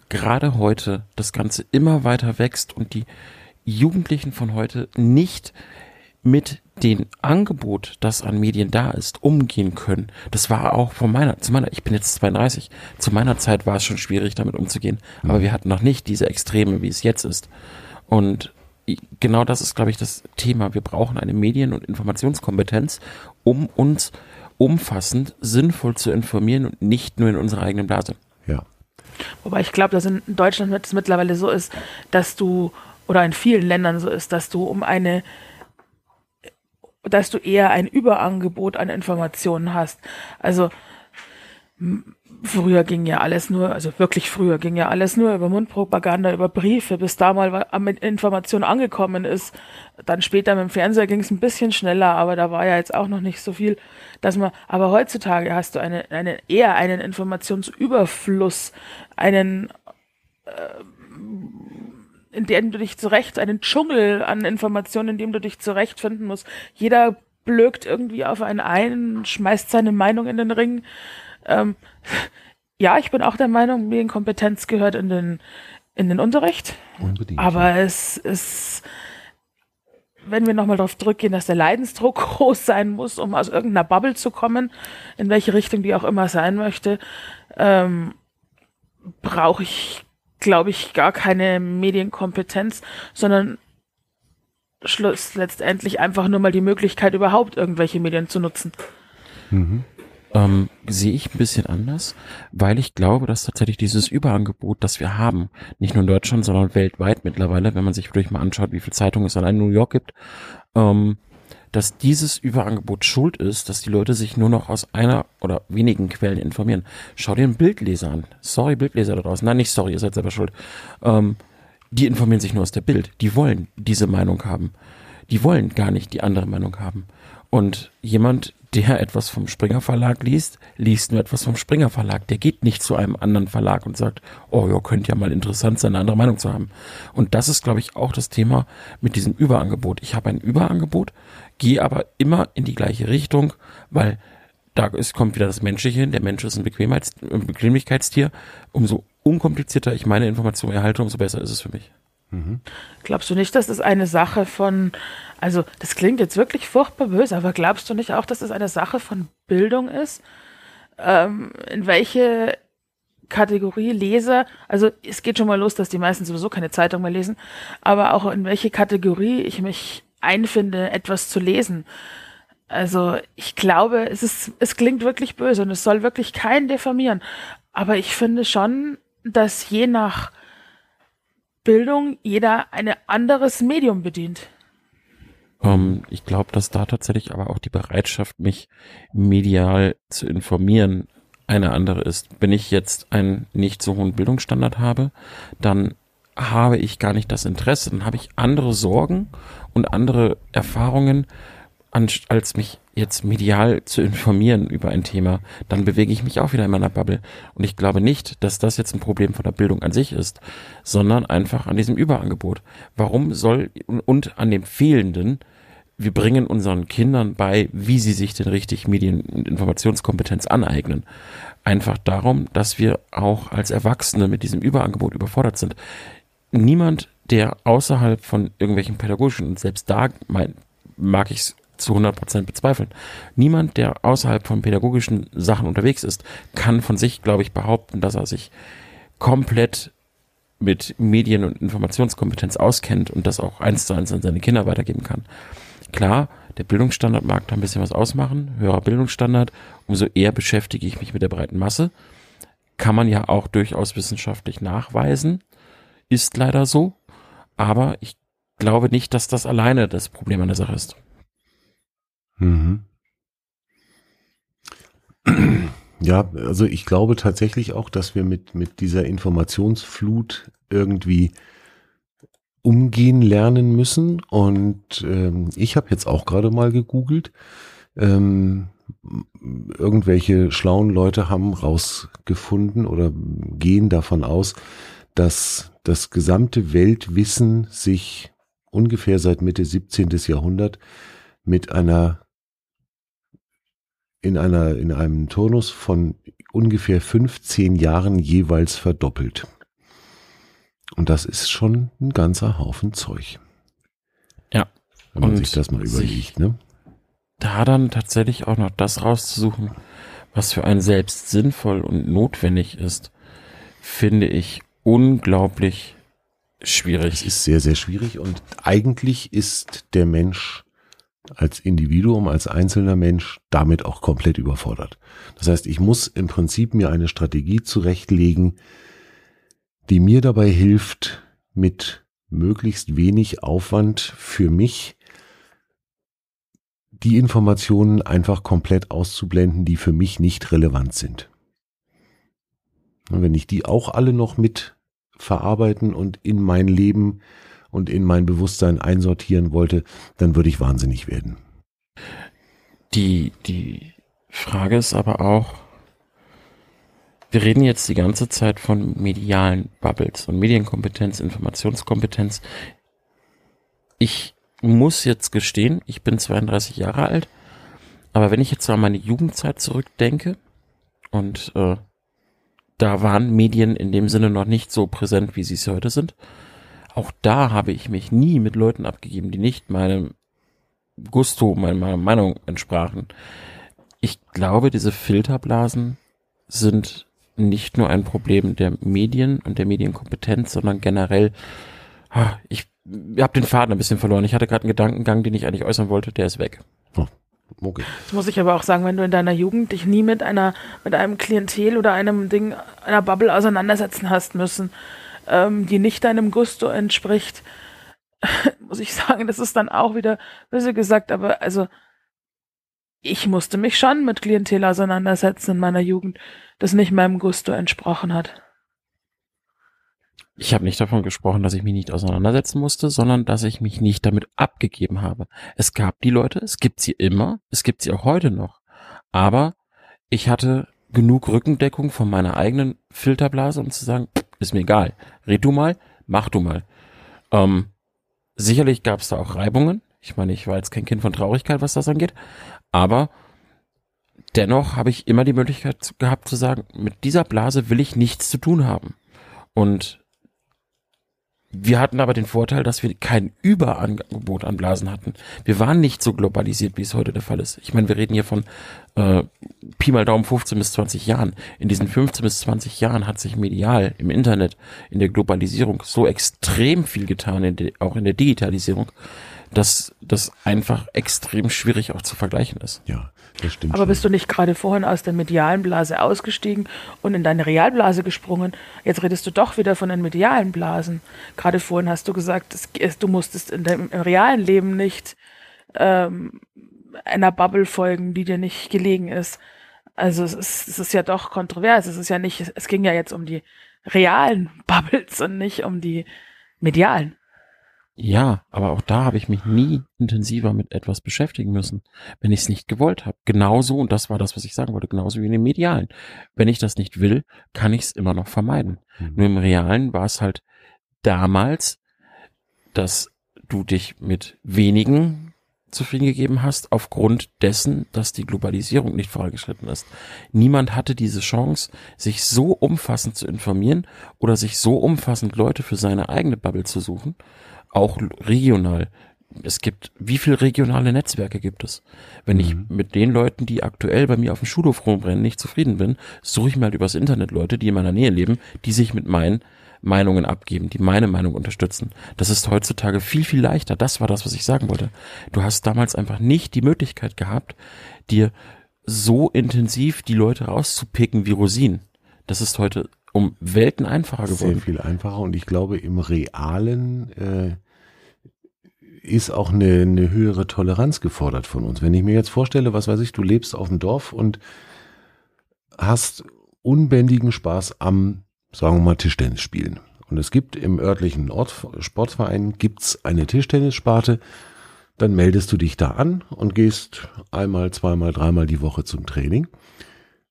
gerade heute das Ganze immer weiter wächst und die Jugendlichen von heute nicht mit dem Angebot, das an Medien da ist, umgehen können. Das war auch von meiner, zu meiner, ich bin jetzt 32, zu meiner Zeit war es schon schwierig, damit umzugehen. Mhm. Aber wir hatten noch nicht diese Extreme, wie es jetzt ist. Und genau das ist, glaube ich, das Thema. Wir brauchen eine Medien- und Informationskompetenz, um uns umfassend, sinnvoll zu informieren und nicht nur in unserer eigenen Blase. Ja. Wobei ich glaube, dass in Deutschland es mittlerweile so ist, dass du, oder in vielen Ländern so ist, dass du um eine dass du eher ein Überangebot an Informationen hast. Also Früher ging ja alles nur, also wirklich früher ging ja alles nur über Mundpropaganda, über Briefe, bis da mal mit Information angekommen ist. Dann später mit dem Fernseher ging es ein bisschen schneller, aber da war ja jetzt auch noch nicht so viel, dass man, aber heutzutage hast du eine, eine eher einen Informationsüberfluss, einen, äh, in dem du dich zurecht, einen Dschungel an Informationen, in dem du dich zurechtfinden musst. Jeder blökt irgendwie auf einen ein, schmeißt seine Meinung in den Ring. Ähm, ja, ich bin auch der Meinung, Medienkompetenz gehört in den, in den Unterricht. Unbedingt. Aber es ist, wenn wir nochmal darauf zurückgehen, dass der Leidensdruck *laughs* groß sein muss, um aus irgendeiner Bubble zu kommen, in welche Richtung die auch immer sein möchte, ähm, brauche ich, glaube ich, gar keine Medienkompetenz, sondern Schluss letztendlich einfach nur mal die Möglichkeit, überhaupt irgendwelche Medien zu nutzen. Mhm. Ähm, sehe ich ein bisschen anders, weil ich glaube, dass tatsächlich dieses Überangebot, das wir haben, nicht nur in Deutschland, sondern weltweit mittlerweile, wenn man sich wirklich mal anschaut, wie viele Zeitungen es allein in New York gibt, ähm, dass dieses Überangebot schuld ist, dass die Leute sich nur noch aus einer oder wenigen Quellen informieren. Schau dir einen Bildleser an. Sorry, Bildleser da draußen. Nein, nicht sorry, ihr seid selber schuld. Ähm, die informieren sich nur aus der Bild. Die wollen diese Meinung haben. Die wollen gar nicht die andere Meinung haben. Und jemand, der etwas vom Springer Verlag liest, liest nur etwas vom Springer Verlag. Der geht nicht zu einem anderen Verlag und sagt, oh ja, könnte ja mal interessant sein, eine andere Meinung zu haben. Und das ist, glaube ich, auch das Thema mit diesem Überangebot. Ich habe ein Überangebot, gehe aber immer in die gleiche Richtung, weil da ist, kommt wieder das Menschliche hin. Der Mensch ist ein Bequemlichkeitstier. Umso unkomplizierter ich meine Information erhalte, umso besser ist es für mich. Glaubst du nicht, dass das eine Sache von, also das klingt jetzt wirklich furchtbar böse, aber glaubst du nicht auch, dass es das eine Sache von Bildung ist? Ähm, in welche Kategorie Leser, also es geht schon mal los, dass die meisten sowieso keine Zeitung mehr lesen, aber auch in welche Kategorie ich mich einfinde, etwas zu lesen. Also ich glaube, es ist, es klingt wirklich böse und es soll wirklich keinen diffamieren. Aber ich finde schon, dass je nach Bildung jeder ein anderes Medium bedient. Um, ähm, ich glaube, dass da tatsächlich aber auch die Bereitschaft, mich medial zu informieren, eine andere ist. Wenn ich jetzt einen nicht so hohen Bildungsstandard habe, dann habe ich gar nicht das Interesse, dann habe ich andere Sorgen und andere Erfahrungen, als mich jetzt medial zu informieren über ein Thema, dann bewege ich mich auch wieder in meiner Bubble. Und ich glaube nicht, dass das jetzt ein Problem von der Bildung an sich ist, sondern einfach an diesem Überangebot. Warum soll und an dem fehlenden, wir bringen unseren Kindern bei, wie sie sich den richtig Medien- und Informationskompetenz aneignen. Einfach darum, dass wir auch als Erwachsene mit diesem Überangebot überfordert sind. Niemand, der außerhalb von irgendwelchen pädagogischen, und selbst da mein, mag ich es zu 100% bezweifeln. Niemand, der außerhalb von pädagogischen Sachen unterwegs ist, kann von sich, glaube ich, behaupten, dass er sich komplett mit Medien- und Informationskompetenz auskennt und das auch eins zu eins an seine Kinder weitergeben kann. Klar, der Bildungsstandard mag da ein bisschen was ausmachen, höherer Bildungsstandard, umso eher beschäftige ich mich mit der breiten Masse. Kann man ja auch durchaus wissenschaftlich nachweisen, ist leider so, aber ich glaube nicht, dass das alleine das Problem an der Sache ist. Mhm. Ja, also ich glaube tatsächlich auch, dass wir mit, mit dieser Informationsflut irgendwie umgehen lernen müssen. Und ähm, ich habe jetzt auch gerade mal gegoogelt. Ähm, irgendwelche schlauen Leute haben rausgefunden oder gehen davon aus, dass das gesamte Weltwissen sich ungefähr seit Mitte 17. Jahrhundert mit einer in einer, in einem Turnus von ungefähr 15 Jahren jeweils verdoppelt. Und das ist schon ein ganzer Haufen Zeug. Ja. Wenn man und sich das mal überlegt, ne? Da dann tatsächlich auch noch das rauszusuchen, was für einen selbst sinnvoll und notwendig ist, finde ich unglaublich schwierig. Es ist sehr, sehr schwierig und eigentlich ist der Mensch als Individuum, als einzelner Mensch damit auch komplett überfordert. Das heißt, ich muss im Prinzip mir eine Strategie zurechtlegen, die mir dabei hilft, mit möglichst wenig Aufwand für mich die Informationen einfach komplett auszublenden, die für mich nicht relevant sind. wenn ich die auch alle noch mit verarbeiten und in mein Leben und in mein Bewusstsein einsortieren wollte, dann würde ich wahnsinnig werden. Die, die Frage ist aber auch, wir reden jetzt die ganze Zeit von medialen Bubbles und Medienkompetenz, Informationskompetenz. Ich muss jetzt gestehen, ich bin 32 Jahre alt, aber wenn ich jetzt an meine Jugendzeit zurückdenke und äh, da waren Medien in dem Sinne noch nicht so präsent, wie sie es heute sind, auch da habe ich mich nie mit Leuten abgegeben, die nicht meinem Gusto, meiner Meinung entsprachen. Ich glaube, diese Filterblasen sind nicht nur ein Problem der Medien und der Medienkompetenz, sondern generell, ich habe den Faden ein bisschen verloren. Ich hatte gerade einen Gedankengang, den ich eigentlich äußern wollte, der ist weg. Oh, okay. Das muss ich aber auch sagen, wenn du in deiner Jugend dich nie mit einer, mit einem Klientel oder einem Ding, einer Bubble auseinandersetzen hast müssen, ähm, die nicht deinem Gusto entspricht, *laughs* muss ich sagen, das ist dann auch wieder böse gesagt, aber also ich musste mich schon mit Klientel auseinandersetzen in meiner Jugend, das nicht meinem Gusto entsprochen hat. Ich habe nicht davon gesprochen, dass ich mich nicht auseinandersetzen musste, sondern dass ich mich nicht damit abgegeben habe. Es gab die Leute, es gibt sie immer, es gibt sie auch heute noch. Aber ich hatte genug Rückendeckung von meiner eigenen Filterblase, um zu sagen, ist mir egal. Red du mal, mach du mal. Ähm, sicherlich gab es da auch Reibungen. Ich meine, ich war jetzt kein Kind von Traurigkeit, was das angeht. Aber dennoch habe ich immer die Möglichkeit gehabt zu sagen, mit dieser Blase will ich nichts zu tun haben. Und wir hatten aber den Vorteil, dass wir kein Überangebot an Blasen hatten. Wir waren nicht so globalisiert, wie es heute der Fall ist. Ich meine, wir reden hier von äh, Pi mal Daumen 15 bis 20 Jahren. In diesen 15 bis 20 Jahren hat sich medial im Internet, in der Globalisierung so extrem viel getan, in auch in der Digitalisierung, dass das einfach extrem schwierig auch zu vergleichen ist. Ja, das stimmt. Aber schon. bist du nicht gerade vorhin aus der medialen Blase ausgestiegen und in deine Realblase gesprungen? Jetzt redest du doch wieder von den medialen Blasen. Gerade vorhin hast du gesagt, es, du musstest in deinem im realen Leben nicht ähm, einer Bubble folgen, die dir nicht gelegen ist. Also es ist, es ist ja doch kontrovers. Es ist ja nicht, es ging ja jetzt um die realen *laughs* Bubbles und nicht um die medialen. Ja, aber auch da habe ich mich nie intensiver mit etwas beschäftigen müssen, wenn ich es nicht gewollt habe. Genauso, und das war das, was ich sagen wollte, genauso wie in den Medialen. Wenn ich das nicht will, kann ich es immer noch vermeiden. Mhm. Nur im Realen war es halt damals, dass du dich mit wenigen zufrieden gegeben hast, aufgrund dessen, dass die Globalisierung nicht vorangeschritten ist. Niemand hatte diese Chance, sich so umfassend zu informieren oder sich so umfassend Leute für seine eigene Bubble zu suchen, auch regional. Es gibt, wie viele regionale Netzwerke gibt es? Wenn mhm. ich mit den Leuten, die aktuell bei mir auf dem Schulhof rumbrennen, nicht zufrieden bin, suche ich mir halt übers Internet Leute, die in meiner Nähe leben, die sich mit meinen Meinungen abgeben, die meine Meinung unterstützen. Das ist heutzutage viel, viel leichter. Das war das, was ich sagen wollte. Du hast damals einfach nicht die Möglichkeit gehabt, dir so intensiv die Leute rauszupicken wie Rosinen. Das ist heute um Welten einfacher geworden. Sehr viel einfacher und ich glaube, im Realen äh, ist auch eine, eine höhere Toleranz gefordert von uns. Wenn ich mir jetzt vorstelle, was weiß ich, du lebst auf dem Dorf und hast unbändigen Spaß am, sagen wir mal, Tischtennis spielen. Und es gibt im örtlichen Ort, Sportverein gibt's eine Tischtennissparte. Dann meldest du dich da an und gehst einmal, zweimal, dreimal die Woche zum Training,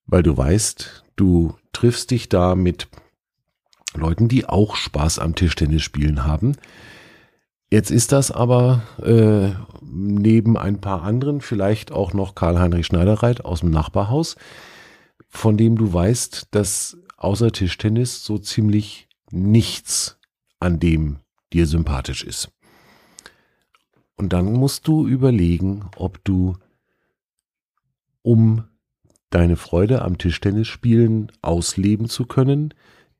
weil du weißt, du triffst dich da mit Leuten, die auch Spaß am Tischtennis spielen haben. Jetzt ist das aber äh, neben ein paar anderen vielleicht auch noch Karl-Heinrich Schneiderreit aus dem Nachbarhaus, von dem du weißt, dass außer Tischtennis so ziemlich nichts an dem dir sympathisch ist. Und dann musst du überlegen, ob du um deine Freude am Tischtennisspielen ausleben zu können,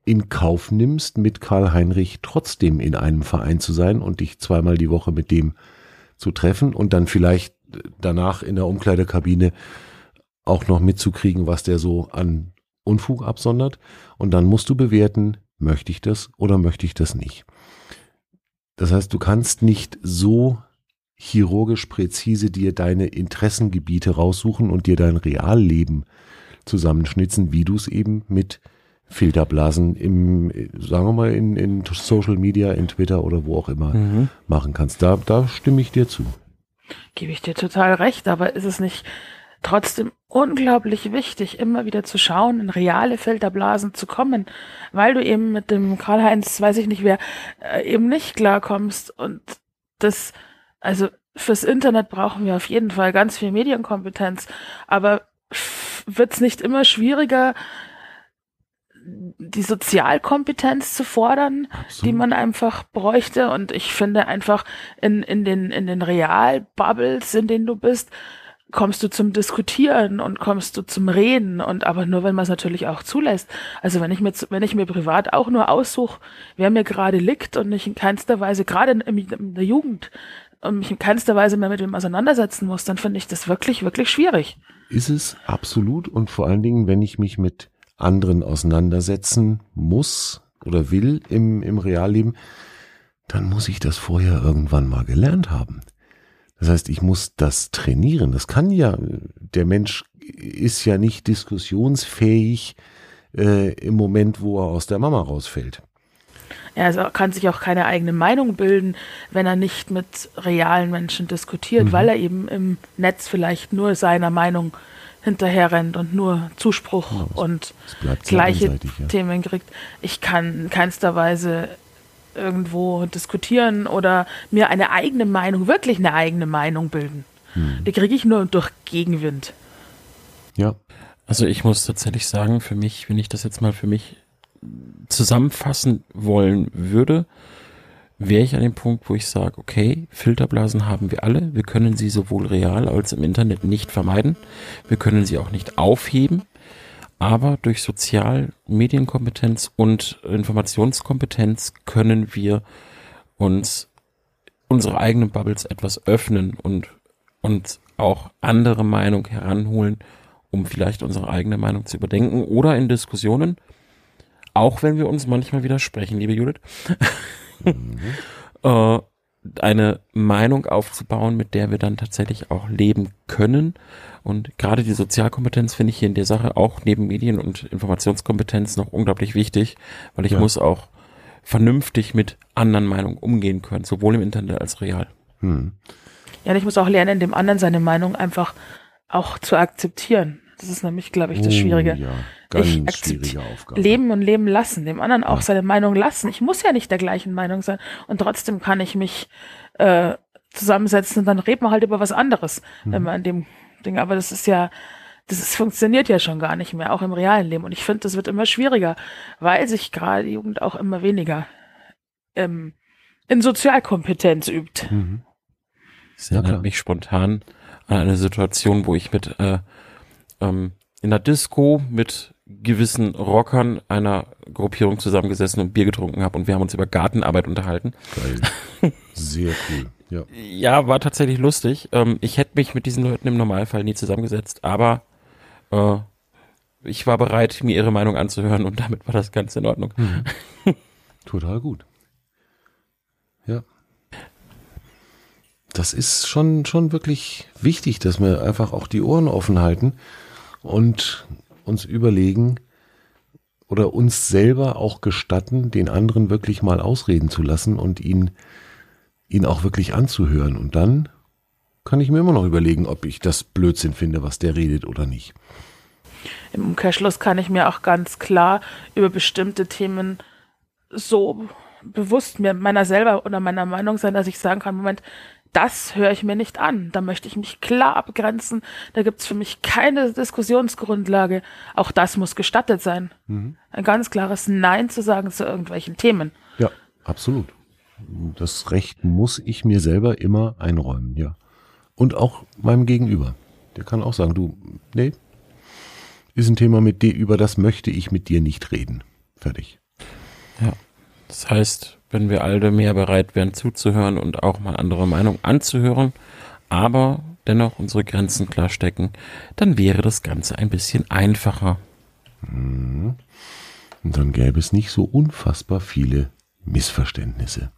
in Kauf nimmst, mit Karl Heinrich trotzdem in einem Verein zu sein und dich zweimal die Woche mit dem zu treffen und dann vielleicht danach in der Umkleidekabine auch noch mitzukriegen, was der so an Unfug absondert. Und dann musst du bewerten, möchte ich das oder möchte ich das nicht. Das heißt, du kannst nicht so chirurgisch präzise dir deine Interessengebiete raussuchen und dir dein Realleben zusammenschnitzen, wie du es eben mit Filterblasen im, sagen wir mal, in, in Social Media, in Twitter oder wo auch immer Mhm. machen kannst. Da, da stimme ich dir zu. Gebe ich dir total recht, aber ist es nicht trotzdem unglaublich wichtig, immer wieder zu schauen, in reale Filterblasen zu kommen, weil du eben mit dem Karl-Heinz, weiß ich nicht wer, äh, eben nicht klarkommst und das, also fürs Internet brauchen wir auf jeden Fall ganz viel Medienkompetenz, aber wird es nicht immer schwieriger, die Sozialkompetenz zu fordern, die man einfach bräuchte. Und ich finde einfach in, in den, in den Realbubbles, in denen du bist, kommst du zum Diskutieren und kommst du zum Reden und aber nur, wenn man es natürlich auch zulässt. Also wenn ich mir, wenn ich mir privat auch nur aussuche, wer mir gerade liegt und mich in keinster Weise, gerade in, in der Jugend, und mich in keinster Weise mehr mit dem auseinandersetzen muss, dann finde ich das wirklich, wirklich schwierig. Ist es absolut und vor allen Dingen, wenn ich mich mit anderen auseinandersetzen muss oder will im, im Realleben, dann muss ich das vorher irgendwann mal gelernt haben. Das heißt, ich muss das trainieren. Das kann ja, der Mensch ist ja nicht diskussionsfähig äh, im Moment, wo er aus der Mama rausfällt. Er also kann sich auch keine eigene Meinung bilden, wenn er nicht mit realen Menschen diskutiert, Mhm. weil er eben im Netz vielleicht nur seiner Meinung hinterherrennt und nur Zuspruch Ja, es- und gleiche. Themen kriegt. Ich kann in keinster Weise irgendwo diskutieren oder mir eine eigene Meinung, wirklich eine eigene Meinung bilden. Hm. Die kriege ich nur durch Gegenwind. Ja, Also ich muss tatsächlich sagen, für mich, wenn ich das jetzt mal für mich zusammenfassen wollen würde, wäre ich an dem Punkt, wo ich sage, okay, Filterblasen haben wir alle, wir können sie sowohl real als im Internet nicht vermeiden, wir können sie auch nicht aufheben, aber durch Sozial-, Medienkompetenz und Informationskompetenz können wir uns unsere eigenen Bubbles etwas öffnen und und auch andere Meinung heranholen, um vielleicht unsere eigene Meinung zu überdenken oder in Diskussionen, auch wenn wir uns manchmal widersprechen, liebe Judith, *laughs* *laughs* äh, eine Meinung aufzubauen, mit der wir dann tatsächlich auch leben können. Und gerade die Sozialkompetenz finde ich hier in der Sache auch neben Medien- und Informationskompetenz noch unglaublich wichtig, weil ich Ja. muss auch vernünftig mit anderen Meinungen umgehen können, sowohl im Internet als real. hm. Ja, und ich muss auch lernen, dem anderen seine Meinung einfach auch zu akzeptieren. Das ist nämlich, glaube ich, das Oh, Schwierige. ja, ganz Ich akzept- schwierige Aufgabe. Leben und leben lassen, dem anderen auch Ja. seine Meinung lassen. Ich muss ja nicht der gleichen Meinung sein und trotzdem kann ich mich äh, zusammensetzen und dann reden wir halt über was anderes, Mhm. wenn wir an dem Ding. Aber das ist ja, das ist, funktioniert ja schon gar nicht mehr, auch im realen Leben. Und ich finde, das wird immer schwieriger, weil sich gerade die Jugend auch immer weniger ähm, in Sozialkompetenz übt. Mhm. Das erinnert mich spontan an eine Situation, wo ich mit äh, ähm, in der Disco mit gewissen Rockern einer Gruppierung zusammengesessen und Bier getrunken habe und wir haben uns über Gartenarbeit unterhalten. Geil. Sehr cool. Ja. *laughs* Ja, war tatsächlich lustig. Ähm, ich hätte mich mit diesen Leuten im Normalfall nie zusammengesetzt, aber äh, ich war bereit, mir ihre Meinung anzuhören und damit war das Ganze in Ordnung. *laughs* Total gut. Ja. Das ist schon, schon wirklich wichtig, dass wir einfach auch die Ohren offen halten und uns überlegen oder uns selber auch gestatten, den anderen wirklich mal ausreden zu lassen und ihn, ihn auch wirklich anzuhören. Und dann kann ich mir immer noch überlegen, ob ich das Blödsinn finde, was der redet oder nicht. Im Umkehrschluss kann ich mir auch ganz klar über bestimmte Themen so bewusst mir meiner selber oder meiner Meinung sein, dass ich sagen kann, Moment, das höre ich mir nicht an. Da möchte ich mich klar abgrenzen. Da gibt es für mich keine Diskussionsgrundlage. Auch das muss gestattet sein. Ein ganz klares Nein zu sagen zu irgendwelchen Themen. Ja, absolut. Das Recht muss ich mir selber immer einräumen, ja. Und auch meinem Gegenüber. Der kann auch sagen, du, nee, ist ein Thema mit dir, über das möchte ich mit dir nicht reden. Fertig. Ja. Das heißt, wenn wir alle mehr bereit wären zuzuhören und auch mal andere Meinungen anzuhören, aber dennoch unsere Grenzen klar stecken, dann wäre das Ganze ein bisschen einfacher. Und dann gäbe es nicht so unfassbar viele Missverständnisse.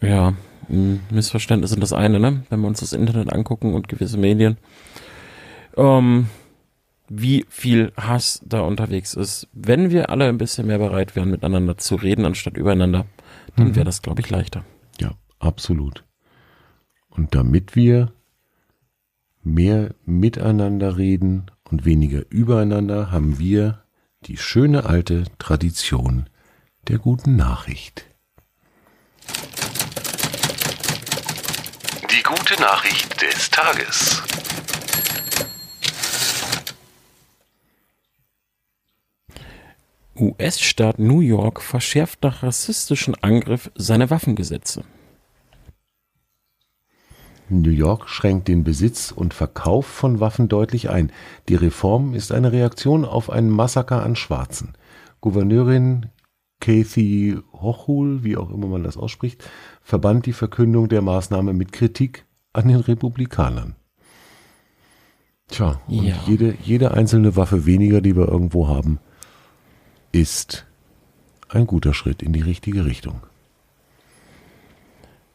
Ja, Missverständnisse sind das eine, ne? Wenn wir uns das Internet angucken und gewisse Medien. Ähm, wie viel Hass da unterwegs ist. Wenn wir alle ein bisschen mehr bereit wären, miteinander zu reden, anstatt übereinander, dann wäre das, glaube ich, leichter. Ja, absolut. Und damit wir mehr miteinander reden und weniger übereinander, haben wir die schöne alte Tradition der guten Nachricht. Die gute Nachricht des Tages. US-Staat New York verschärft nach rassistischen Angriff seine Waffengesetze. New York schränkt den Besitz und Verkauf von Waffen deutlich ein. Die Reform ist eine Reaktion auf ein Massaker an Schwarzen. Gouverneurin Kathy Hochul, wie auch immer man das ausspricht, verband die Verkündung der Maßnahme mit Kritik an den Republikanern. Tja, und Ja. jede, jede einzelne Waffe weniger, die wir irgendwo haben, ist ein guter Schritt in die richtige Richtung.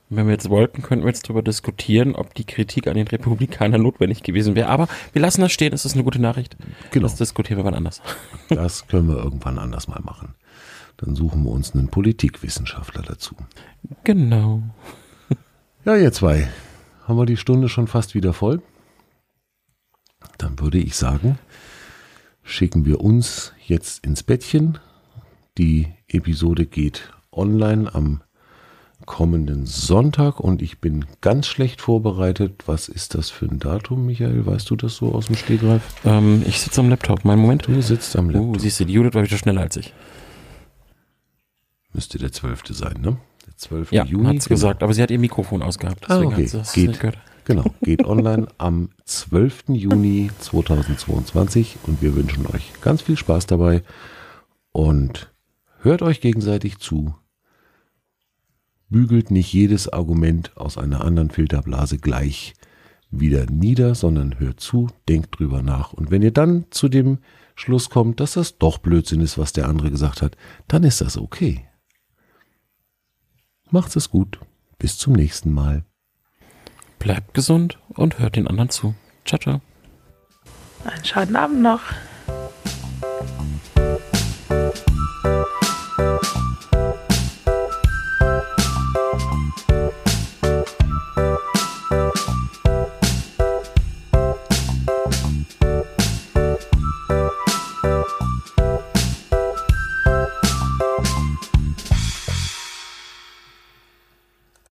Wenn wir jetzt wollten, könnten wir jetzt darüber diskutieren, ob die Kritik an den Republikanern notwendig gewesen wäre. Aber wir lassen das stehen, es ist eine gute Nachricht. Genau. Das diskutieren wir wann anders. *laughs* Das können wir irgendwann anders mal machen. Dann suchen wir uns einen Politikwissenschaftler dazu. Genau. Ja, ihr zwei, haben wir die Stunde schon fast wieder voll? Dann würde ich sagen, schicken wir uns jetzt ins Bettchen. Die Episode geht online am kommenden Sonntag und ich bin ganz schlecht vorbereitet. Was ist das für ein Datum, Michael? Weißt du das so aus dem Stegreif? Ähm, ich sitze am Laptop. Mein Moment. Du sitzt am Uh, Laptop. siehst du, die Judith war wieder schneller als ich. Müsste der 12. sein, ne? Der 12. Ja, Juni. hat's gesagt, aber sie hat ihr Mikrofon ausgehabt. Ah, okay. Geht. Genau, geht online am 12. Juni 2022 und wir wünschen euch ganz viel Spaß dabei und hört euch gegenseitig zu. Bügelt nicht jedes Argument aus einer anderen Filterblase gleich wieder nieder, sondern hört zu, denkt drüber nach. Und wenn ihr dann zu dem Schluss kommt, dass das doch Blödsinn ist, was der andere gesagt hat, dann ist das okay. Macht's es gut. Bis zum nächsten Mal. Bleibt gesund und hört den anderen zu. Ciao, ciao. Einen schönen Abend noch.